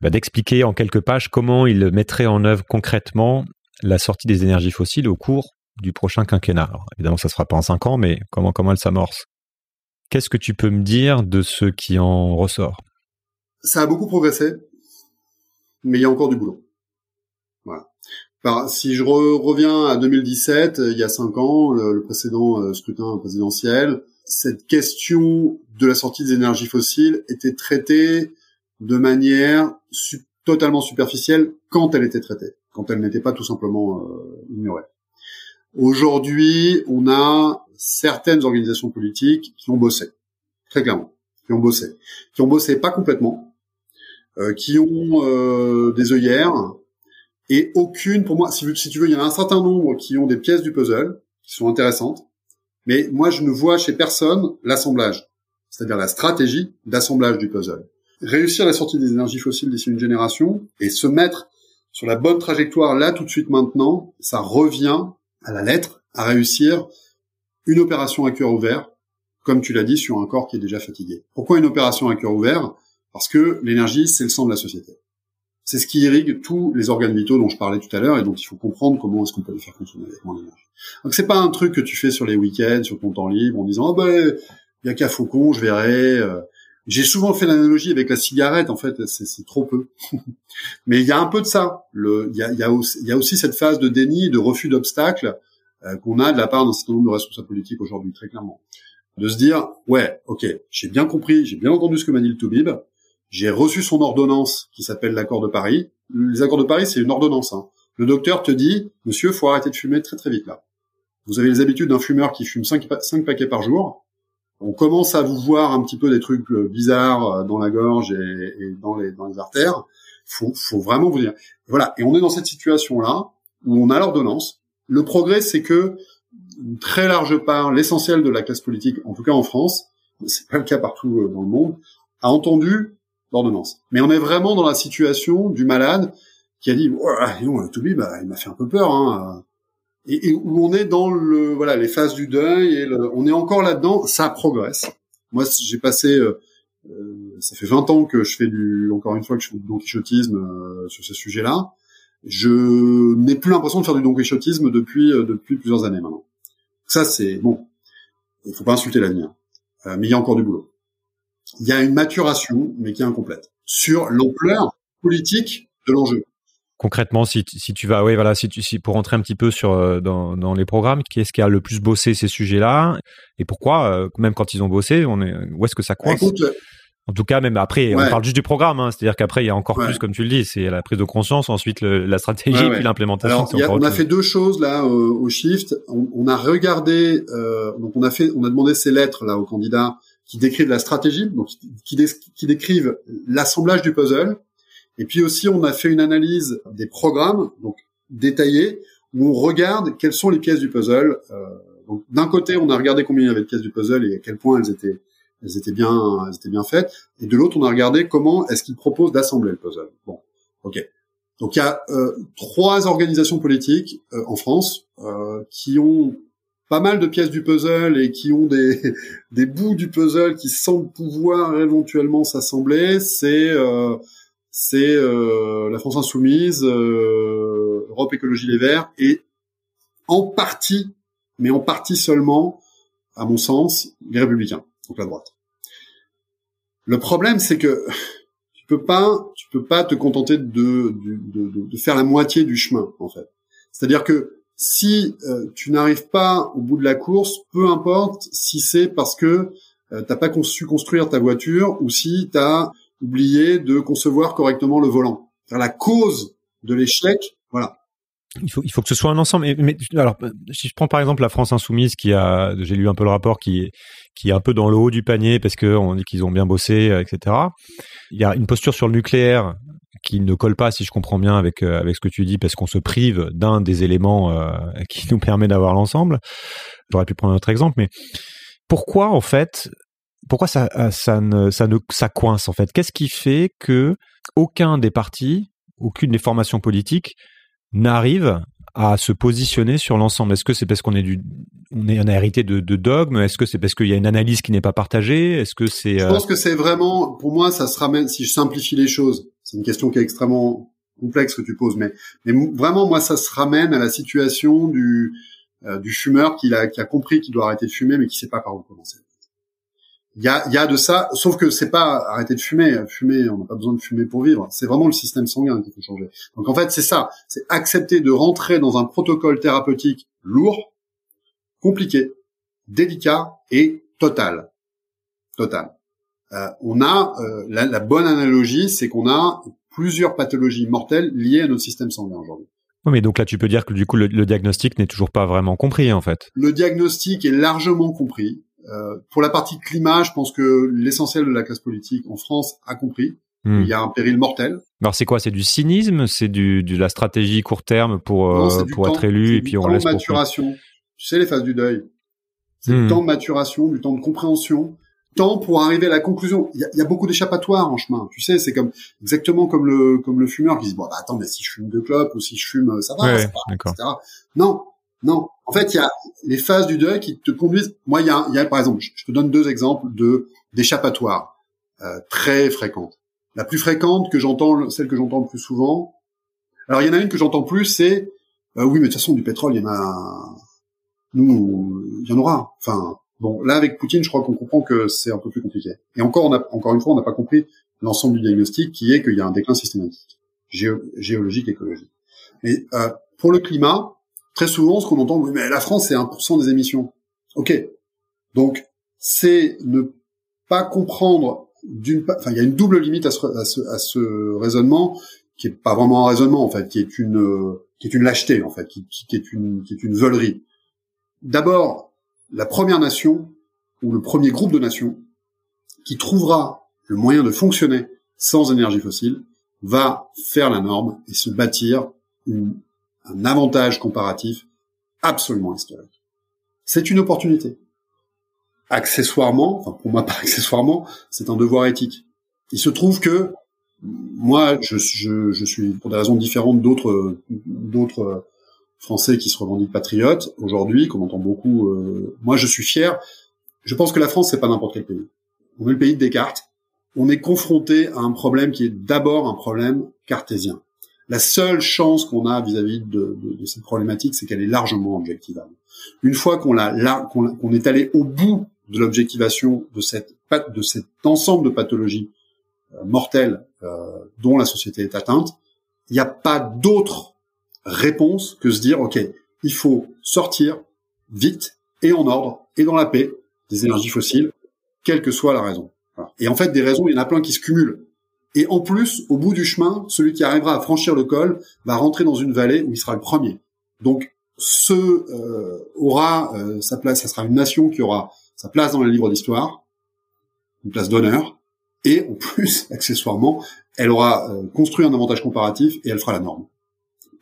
bah, d'expliquer en quelques pages comment ils mettraient en œuvre concrètement la sortie des énergies fossiles au cours du prochain quinquennat. Alors, évidemment, ça ne se fera pas en cinq ans, mais comment comment elle s'amorce? Qu'est-ce que tu peux me dire de ce qui en ressort? Ça a beaucoup progressé, mais il y a encore du boulot. Si je reviens à 2017, il y a cinq ans, le, précédent euh, scrutin présidentiel, cette question de la sortie des énergies fossiles était traitée de manière totalement superficielle quand elle était traitée, quand elle n'était pas tout simplement euh, ignorée. Aujourd'hui, on a certaines organisations politiques qui ont bossé, très clairement, qui ont bossé, qui ont bossé pas complètement, euh, qui ont euh, des œillères, et aucune, pour moi, si, si tu veux, il y en a un certain nombre qui ont des pièces du puzzle, qui sont intéressantes, mais moi, je ne vois chez personne l'assemblage, c'est-à-dire la stratégie d'assemblage du puzzle. Réussir la sortie des énergies fossiles d'ici une génération et se mettre sur la bonne trajectoire là tout de suite maintenant, ça revient à la lettre à réussir une opération à cœur ouvert, comme tu l'as dit, sur un corps qui est déjà fatigué. Pourquoi une opération à cœur ouvert? Parce que l'énergie, c'est le sang de la société. C'est ce qui irrigue tous les organes vitaux dont je parlais tout à l'heure et dont il faut comprendre comment est-ce qu'on peut les faire fonctionner avec moins d'énergie. Donc c'est pas un truc que tu fais sur les week-ends, sur ton temps libre, en disant oh ben il y a qu'à Faucon, je verrai. Euh. J'ai souvent fait l'analogie avec la cigarette, en fait, c'est trop peu. (laughs) Mais il y a un peu de ça. Il y a, aussi, cette phase de déni, de refus d'obstacle euh, qu'on a de la part d'un certain nombre de responsables politiques aujourd'hui, très clairement. De se dire, ouais, ok, j'ai bien compris, j'ai bien entendu ce que m'a dit le Toubib, j'ai reçu son ordonnance qui s'appelle l'accord de Paris. Les accords de Paris, c'est une ordonnance. Hein. Le docteur te dit, monsieur, faut arrêter de fumer très très vite là. Vous avez les habitudes d'un fumeur qui fume 5, paquets par jour. On commence à vous voir un petit peu des trucs euh, bizarres euh, dans la gorge et, dans, les, artères. Faut, faut vraiment vous dire. Voilà. Et on est dans cette situation-là où on a l'ordonnance. Le progrès, c'est que une très large part, l'essentiel de la classe politique, en tout cas en France, c'est pas le cas partout euh, dans le monde, a entendu d'ordonnance. Mais on est vraiment dans la situation du malade qui a dit le Toubi, bah, il m'a fait un peu peur. Hein. Et, où on est dans le voilà les phases du deuil et on est encore là-dedans, ça progresse. Moi, j'ai passé, euh, euh, ça fait 20 ans que je fais du, encore une fois que je fais du don euh, sur ce sujet-là. Je n'ai plus l'impression de faire du don depuis depuis plusieurs années maintenant. Ça, c'est bon. Il faut pas insulter l'avenir, mais il y a encore du boulot il y a une maturation, mais qui est incomplète, sur l'ampleur politique de l'enjeu. Concrètement, si, si tu vas, oui, voilà, si tu, si pour rentrer un petit peu sur euh, dans, dans les programmes, qui est-ce qui a le plus bossé ces sujets-là et pourquoi, euh, même quand ils ont bossé, on est, où est-ce que ça coince? Écoute, En tout cas, même après, on parle juste du programme, hein, c'est-à-dire qu'après il y a encore plus, comme tu le dis, c'est la prise de conscience, ensuite la stratégie, puis l'implémentation. on a fait deux choses là au Shift. On, on a regardé, euh, donc on a fait, on a demandé ces lettres là aux candidats qui décrivent la stratégie, donc qui, qui décrivent l'assemblage du puzzle. Et puis aussi, on a fait une analyse des programmes, donc détaillés, où on regarde quelles sont les pièces du puzzle. Euh, donc d'un côté, on a regardé combien il y avait de pièces du puzzle et à quel point elles étaient elles étaient bien elles étaient bien faites. Et de l'autre, on a regardé comment est-ce qu'ils proposent d'assembler le puzzle. Bon, ok. Donc il y a euh, trois organisations politiques euh, en France euh, qui ont pas mal de pièces du puzzle et qui ont des, (laughs) des bouts du puzzle qui semblent pouvoir éventuellement s'assembler, c'est euh, c'est euh, la France insoumise, euh, Europe Écologie Les Verts et en partie, mais en partie seulement, à mon sens, les Républicains, donc la droite. Le problème, c'est que (laughs) tu peux pas, tu peux pas te contenter de, de, de, de faire la moitié du chemin, en fait. C'est-à-dire que si euh, tu n'arrives pas au bout de la course, peu importe si c'est parce que euh, t'as pas su construire ta voiture ou si tu as oublié de concevoir correctement le volant. la cause de l'échec, voilà. Il faut, il faut que ce soit un ensemble. Mais, alors, si je prends par exemple la France insoumise, qui a, j'ai lu un peu le rapport, qui qui est un peu dans le haut du panier parce que on dit qu'ils ont bien bossé, etc. Il y a une posture sur le nucléaire qui ne colle pas, si je comprends bien, avec euh, avec ce que tu dis, parce qu'on se prive d'un des éléments euh, (laughs) qui nous permet d'avoir l'ensemble. J'aurais pu prendre un autre exemple, mais pourquoi en fait, pourquoi ça euh, ça ne ça ne ça coince en fait? Qu'est-ce qui fait que aucun des partis, aucune des formations politiques n'arrive à se positionner sur l'ensemble? Est-ce que c'est parce qu'on est du, on est, on a hérité de, de dogmes? Est-ce que c'est parce qu'il y a une analyse qui n'est pas partagée? Est-ce que c'est Je pense que c'est vraiment, pour moi, ça se ramène. Si je simplifie les choses, c'est une question qui est extrêmement complexe que tu poses, mais, mais vraiment, moi, ça se ramène à la situation du, euh, du fumeur qui a, qui a compris qu'il doit arrêter de fumer, mais qui sait pas par où commencer. Il y a, y a de ça, sauf que c'est pas arrêter de fumer. Fumer, on n'a pas besoin de fumer pour vivre. C'est vraiment le système sanguin qu'il faut changer. Donc en fait, c'est ça. C'est accepter de rentrer dans un protocole thérapeutique lourd, compliqué, délicat et total. Total. Euh, on a euh, la, bonne analogie, c'est qu'on a plusieurs pathologies mortelles liées à notre système sanguin aujourd'hui. Oui, mais donc là, tu peux dire que du coup, le, diagnostic n'est toujours pas vraiment compris, en fait. Le diagnostic est largement compris. Euh, pour la partie climat, je pense que l'essentiel de la classe politique en France a compris. Hmm. Il y a un péril mortel. Alors c'est quoi? C'est du cynisme? C'est du, de la stratégie court terme pour pour être élu et puis on laisse maturation. Tu sais les phases du deuil. C'est du hmm. temps de maturation, du temps de compréhension, temps pour arriver à la conclusion. Il y a, beaucoup d'échappatoires en chemin. Tu sais, c'est comme exactement comme le comme le fumeur qui dit bon bah, attends mais si je fume deux clopes ou si je fume ça va, ça va etc. Non, non. En fait, il y a les phases du deuil qui te conduisent. Moi, il y a, il y a par exemple, je te donne deux exemples de d'échappatoires euh, très fréquentes. La plus fréquente que j'entends, celle que j'entends le plus souvent. Alors il y en a une que j'entends plus, c'est euh, oui mais de toute façon du pétrole, il y en a. Nous, il y en aura. Enfin, Bon, là avec Poutine, je crois qu'on comprend que c'est un peu plus compliqué. Et encore, on a, encore une fois, on n'a pas compris l'ensemble du diagnostic, qui est qu'il y a un déclin systématique, géologique, écologique. Mais euh, pour le climat, très souvent, ce qu'on entend, oui, mais la France, c'est 1% des émissions. Ok. Donc, c'est ne pas comprendre d'une, enfin, il y a une double limite à ce, à ce, raisonnement qui est pas vraiment un raisonnement en fait, qui est une, qui est une lâcheté en fait, qui, qui est une, qui est une veulerie. D'abord, la première nation ou le premier groupe de nations qui trouvera le moyen de fonctionner sans énergie fossile va faire la norme et se bâtir un avantage comparatif absolument historique. C'est une opportunité. Accessoirement, enfin pour moi (laughs) pas accessoirement, c'est un devoir éthique. Il se trouve que moi, je, je, je suis pour des raisons différentes d'autres d'autres français qui se revendiquent patriotes aujourd'hui, qu'on entend beaucoup. Euh, moi, je suis fier. Je pense que la France, c'est pas n'importe quel pays. On est le pays de Descartes. On est confronté à un problème qui est d'abord un problème cartésien. La seule chance qu'on a vis-à-vis de, cette problématique, c'est qu'elle est largement objectivable. Une fois qu'on est allé au bout de l'objectivation de cette cet ensemble de pathologies euh, mortelles euh, dont la société est atteinte, il n'y a pas d'autre réponse que se dire, OK, il faut sortir vite et en ordre et dans la paix des énergies fossiles, quelle que soit la raison. Et en fait, des raisons, il y en a plein qui se cumulent. Et en plus, au bout du chemin, celui qui arrivera à franchir le col va rentrer dans une vallée où il sera le premier. Donc, ce euh, aura euh, sa place, ça sera une nation qui aura sa place dans les livres d'histoire, une place d'honneur, et en plus, (laughs) accessoirement, elle aura euh, construit un avantage comparatif et elle fera la norme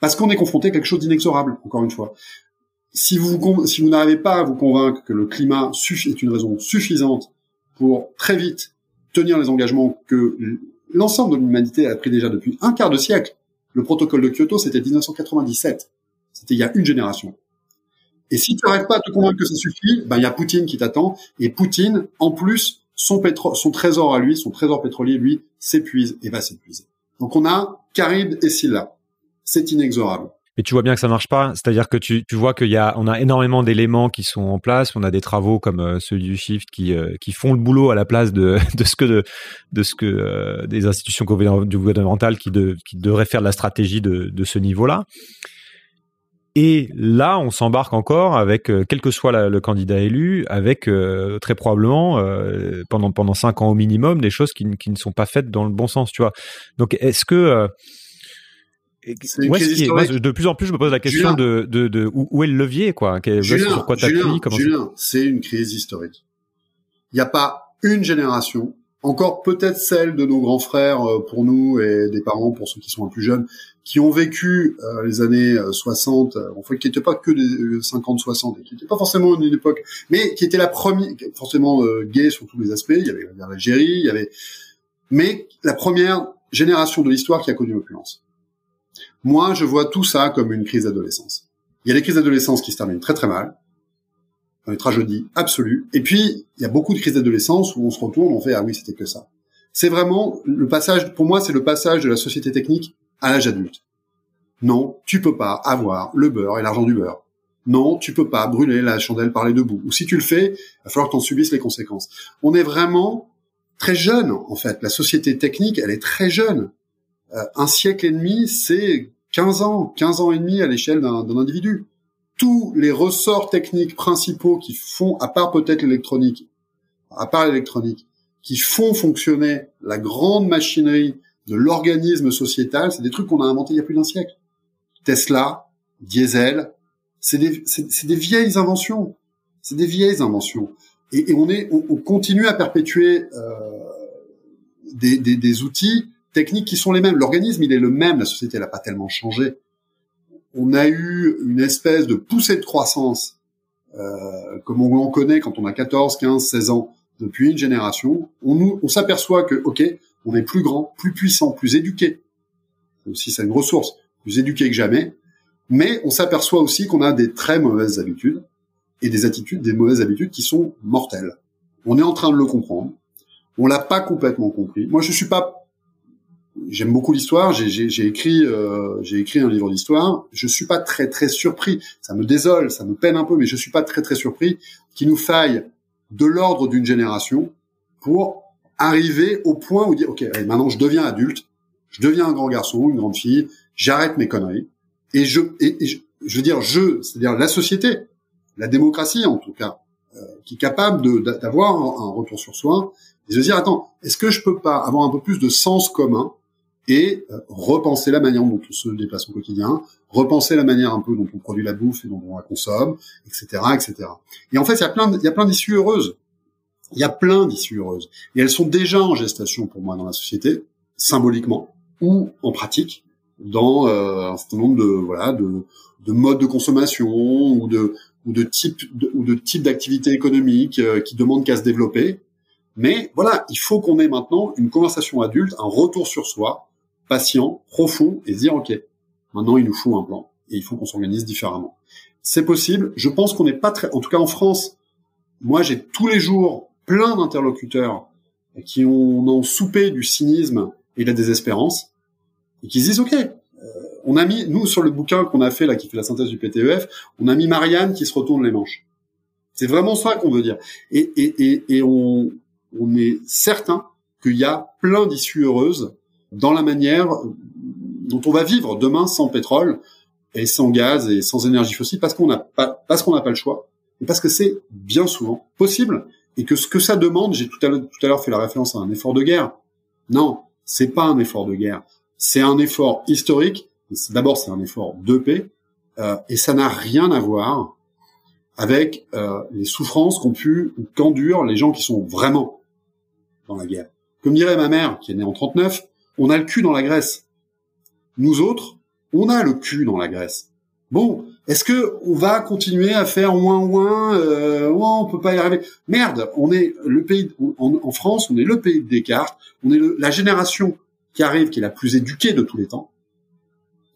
parce qu'on est confronté à quelque chose d'inexorable, encore une fois. Si vous, si n'arrivez pas à vous convaincre que le climat est une raison suffisante pour très vite tenir les engagements que l'ensemble de l'humanité a pris déjà depuis un quart de siècle, le protocole de Kyoto, c'était 1997. C'était il y a une génération. Et si tu n'arrives pas à te convaincre que ça suffit, ben il y a Poutine qui t'attend. Et Poutine, en plus, son, son trésor à lui, son trésor pétrolier, lui, s'épuise et va s'épuiser. Donc on a Carib et Silla c'est inexorable. Et tu vois bien que ça marche pas, c'est-à-dire que tu, vois qu'il y a, on a énormément d'éléments qui sont en place. On a des travaux comme euh, ceux du Shift qui euh, qui font le boulot à la place de (laughs) de ce que de, de ce que euh, des institutions gouvernementales qui qui devraient faire de la stratégie de de ce niveau-là. Et là, on s'embarque encore avec, euh, quel que soit le candidat élu, avec très probablement pendant pendant cinq ans au minimum des choses qui, qui, ne sont pas faites dans le bon sens, tu vois. Donc, est-ce que est, moi, de plus en plus, je me pose la question de, de, de, où, est le levier, quoi? Julien, sur quoi Julien, Julien c'est une crise historique. Il n'y a pas une génération encore peut-être celle de nos grands frères euh, pour nous et des parents pour ceux qui sont un plus jeunes, qui ont vécu euh, les années 60, euh, en fait, qui n'étaient pas que des 50-60, qui n'étaient pas forcément une, époque, mais qui était la première, forcément gay sur tous les aspects. Il y avait l'Algérie, il y avait, mais la première génération de l'histoire qui a connu l'opulence. Moi, je vois tout ça comme une crise d'adolescence. Il y a des crises d'adolescence qui se terminent très très mal, une tragédie absolue. Et puis, il y a beaucoup de crises d'adolescence où on se retourne, on fait ah oui, c'était que ça. C'est vraiment le passage. Pour moi, c'est le passage de la société technique à l'âge adulte. Non, tu peux pas avoir le beurre et l'argent du beurre. Non, tu peux pas brûler la chandelle par les deux bouts. Ou si tu le fais, il va falloir que tu en subisses les conséquences. On est vraiment très jeune, en fait. La société technique, elle est très jeune. Euh, un siècle et demi, c'est 15 ans, 15 ans et demi à l'échelle d'un individu tous les ressorts techniques principaux qui font, à part peut-être l'électronique, à part l'électronique, qui font fonctionner la grande machinerie de l'organisme sociétal, c'est des trucs qu'on a inventés il y a plus d'un siècle. Tesla, diesel, c'est des, des vieilles inventions. C'est des vieilles inventions. Et, on est, on, continue à perpétuer euh, des, des, des outils techniques qui sont les mêmes. L'organisme, il est le même. La société, elle n'a pas tellement changé on a eu une espèce de poussée de croissance, euh, comme on en connaît quand on a 14, 15, 16 ans, depuis une génération. On, on s'aperçoit que, ok, on est plus grand, plus puissant, plus éduqué. Aussi, c'est une ressource, plus éduqué que jamais. Mais on s'aperçoit aussi qu'on a des très mauvaises habitudes et des attitudes, des mauvaises habitudes qui sont mortelles. On est en train de le comprendre. On l'a pas complètement compris. Moi, je suis pas j'aime beaucoup l'histoire. J'ai écrit, euh, j'ai écrit un livre d'histoire. Je suis pas très très surpris. Ça me désole, ça me peine un peu, mais je suis pas très très surpris qu'il nous faille de l'ordre d'une génération pour arriver au point où dire ok, maintenant je deviens adulte, je deviens un grand garçon, une grande fille, j'arrête mes conneries et je et, je, veux dire je, c'est-à-dire la société, la démocratie en tout cas, euh, qui est capable d'avoir un, un retour sur soi et de dire attends, est-ce que je peux pas avoir un peu plus de sens commun et euh, repenser la manière dont on se déplace au quotidien, repenser la manière un peu dont on produit la bouffe et dont on la consomme, etc., etc. Et en fait, il y a plein, il y a plein d'issues heureuses. Il y a plein d'issues heureuses. Et elles sont déjà en gestation pour moi dans la société, symboliquement ou en pratique, dans euh, un certain nombre de voilà de, de modes de consommation ou de ou de type ou de type d'activité économique euh, qui demandent qu'à se développer. Mais voilà, il faut qu'on ait maintenant une conversation adulte, un retour sur soi, patient, profond, et dire, OK, maintenant il nous faut un plan, et il faut qu'on s'organise différemment. C'est possible, je pense qu'on n'est pas très... En tout cas en France, moi j'ai tous les jours plein d'interlocuteurs qui ont, ont soupé du cynisme et de la désespérance, et qui se disent, OK, euh, on a mis, nous sur le bouquin qu'on a fait là, qui fait la synthèse du PTEF, on a mis Marianne qui se retourne les manches. C'est vraiment ça qu'on veut dire. Et, et, et, et on, on est certain qu'il y a plein d'issues heureuses dans la manière dont on va vivre demain sans pétrole et sans gaz et sans énergie fossile parce qu'on n'a pas parce qu'on n'a pas le choix et parce que c'est bien souvent possible et que ce que ça demande, j'ai tout à l'heure tout à l'heure fait la référence à un effort de guerre. Non, c'est pas un effort de guerre, c'est un effort historique. D'abord, c'est un effort de paix euh, et ça n'a rien à voir avec euh, les souffrances qu'ont pu qu'endurent les gens qui sont vraiment dans la guerre. Comme dirait ma mère, qui est née en 39, on a le cul dans la graisse. Nous autres, on a le cul dans la graisse. Bon, est-ce que on va continuer à faire ouin ouin euh, On peut pas y arriver? Merde, on est le pays en, France, on est le pays de Descartes. On est la génération qui arrive, qui est la plus éduquée de tous les temps.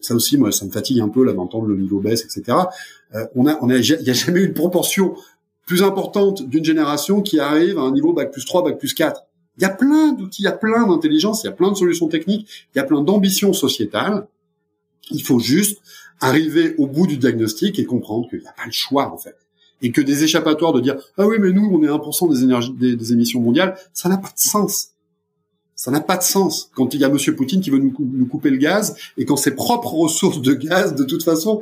Ça aussi, moi, ça me fatigue un peu là d'entendre le niveau baisse, etc. Euh, on a, on a, il y a jamais eu une proportion plus importante d'une génération qui arrive à un niveau bac plus 3, bac plus 4. Il y a plein d'outils, il y a plein d'intelligence, il y a plein de solutions techniques, il y a plein d'ambitions sociétales. Il faut juste arriver au bout du diagnostic et comprendre qu'il n'y a pas le choix, en fait. Et que des échappatoires de dire, ah oui, mais nous, on est 1% des des, émissions mondiales, ça n'a pas de sens. Ça n'a pas de sens quand il y a Monsieur Poutine qui veut nous, couper le gaz et quand ses propres (laughs) ressources de gaz, de toute façon,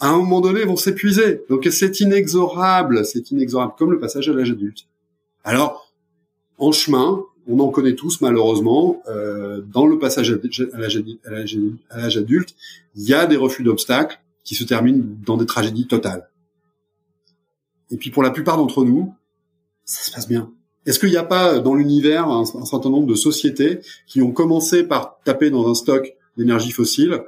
à un moment donné, vont s'épuiser. Donc c'est inexorable, c'est inexorable, comme le passage à l'âge adulte. Alors, en chemin, on en connaît tous malheureusement, euh, dans le passage à l'âge adulte, il y a des refus d'obstacles qui se terminent dans des tragédies totales. Et puis pour la plupart d'entre nous, ça se passe bien. Est-ce qu'il n'y a pas dans l'univers un, certain nombre de sociétés qui ont commencé par taper dans un stock d'énergie fossile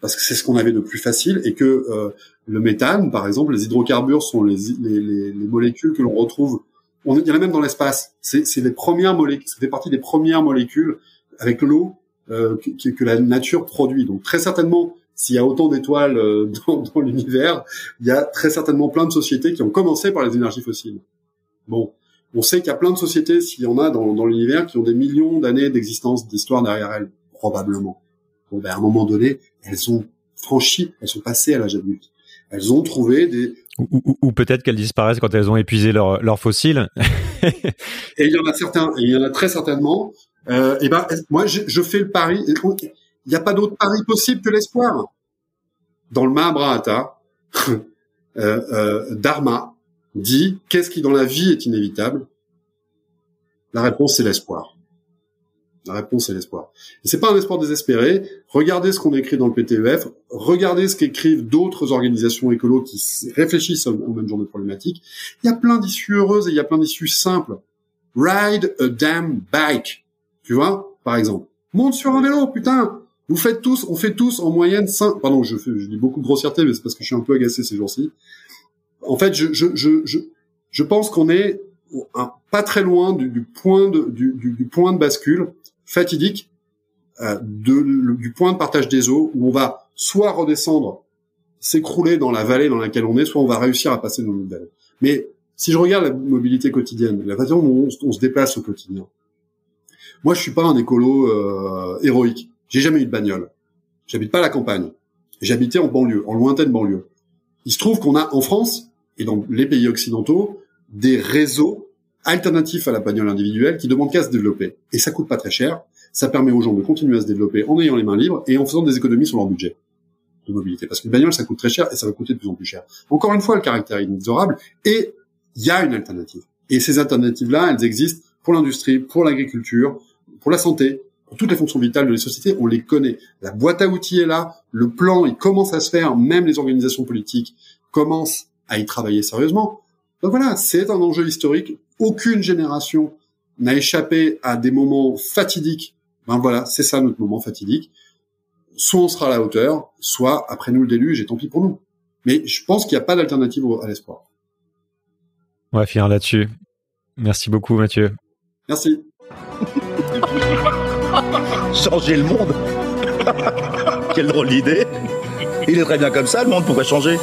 parce que c'est ce qu'on avait de plus facile et que euh, le méthane, par exemple, les hydrocarbures sont les, les, les, les molécules que l'on retrouve. On, il y en a même dans l'espace. C'est premières molécules. Ça fait partie des premières molécules avec l'eau euh, que, la nature produit. Donc très certainement, s'il y a autant d'étoiles euh, (laughs) dans, dans l'univers, il y a très certainement plein de sociétés qui ont commencé par les énergies fossiles. Bon, on sait qu'il y a plein de sociétés, s'il y en a dans, l'univers, qui ont des millions d'années d'existence, d'histoire derrière elles, probablement. Bon, ben, à un moment donné, elles ont franchi, elles sont passées à l'âge adulte. Elles ont trouvé des... Ou, peut-être qu'elles disparaissent quand elles ont épuisé leurs leur fossiles. (laughs) et il y en a certains, et il y en a très certainement. Euh, et ben, moi, je, fais le pari. Il n'y a pas d'autre pari possible que l'espoir. Dans le Mahabharata, (laughs) euh, euh, Dharma, dit qu'est-ce qui dans la vie est inévitable? La réponse c'est l'espoir. La réponse c'est l'espoir. Et c'est pas un espoir désespéré. Regardez ce qu'on écrit dans le PTEF, regardez ce qu'écrivent d'autres organisations écolo qui réfléchissent au même genre de problématiques. Il y a plein d'issues heureuses et il y a plein d'issues simples. Ride a damn bike. Tu vois, par exemple. Monte sur un vélo, putain. Vous faites tous, on fait tous en moyenne 5, pardon, je, fais, je dis beaucoup de grossièreté, mais c'est parce que je suis un peu agacé ces jours-ci en fait, je, je, je, je, pense qu'on est pas très loin du, point de, du, du, point de bascule fatidique euh, de, du point de partage des eaux où on va soit redescendre, s'écrouler dans la vallée dans laquelle on est, soit on va réussir à passer dans notre vallée. Mais si je regarde la mobilité quotidienne, la façon dont on, se déplace au quotidien, moi je suis pas un écolo euh, héroïque. J'ai jamais eu de bagnole. J'habite pas à la campagne. J'habitais en banlieue, en lointaine banlieue. Il se trouve qu'on a en France et dans les pays occidentaux des réseaux alternatifs à la bagnole individuelle qui demandent qu'à se développer. Et ça coûte pas très cher. Ça permet aux gens de continuer à se développer en ayant les mains libres et en faisant des économies sur leur budget de mobilité. Parce que bagnole, ça coûte très cher et ça va coûter de plus en plus cher. Encore une fois, le caractère inexorable et il y a une alternative. Et ces alternatives-là, elles existent pour l'industrie, pour l'agriculture, pour la santé, pour toutes les fonctions vitales de la société, on les connaît. La boîte à outils est là, le plan, il commence à se faire, même les organisations politiques commencent à y travailler sérieusement. Donc voilà, c'est un enjeu historique. Aucune génération n'a échappé à des moments fatidiques. Ben voilà, c'est ça notre moment fatidique. Soit on sera à la hauteur, soit après nous le déluge et tant pis pour nous. Mais je pense qu'il n'y a pas d'alternative à l'espoir. On va finir là-dessus. Merci beaucoup Mathieu. Merci. (laughs) changer le monde (laughs) Quelle drôle d'idée Il est très bien comme ça le monde, pourquoi changer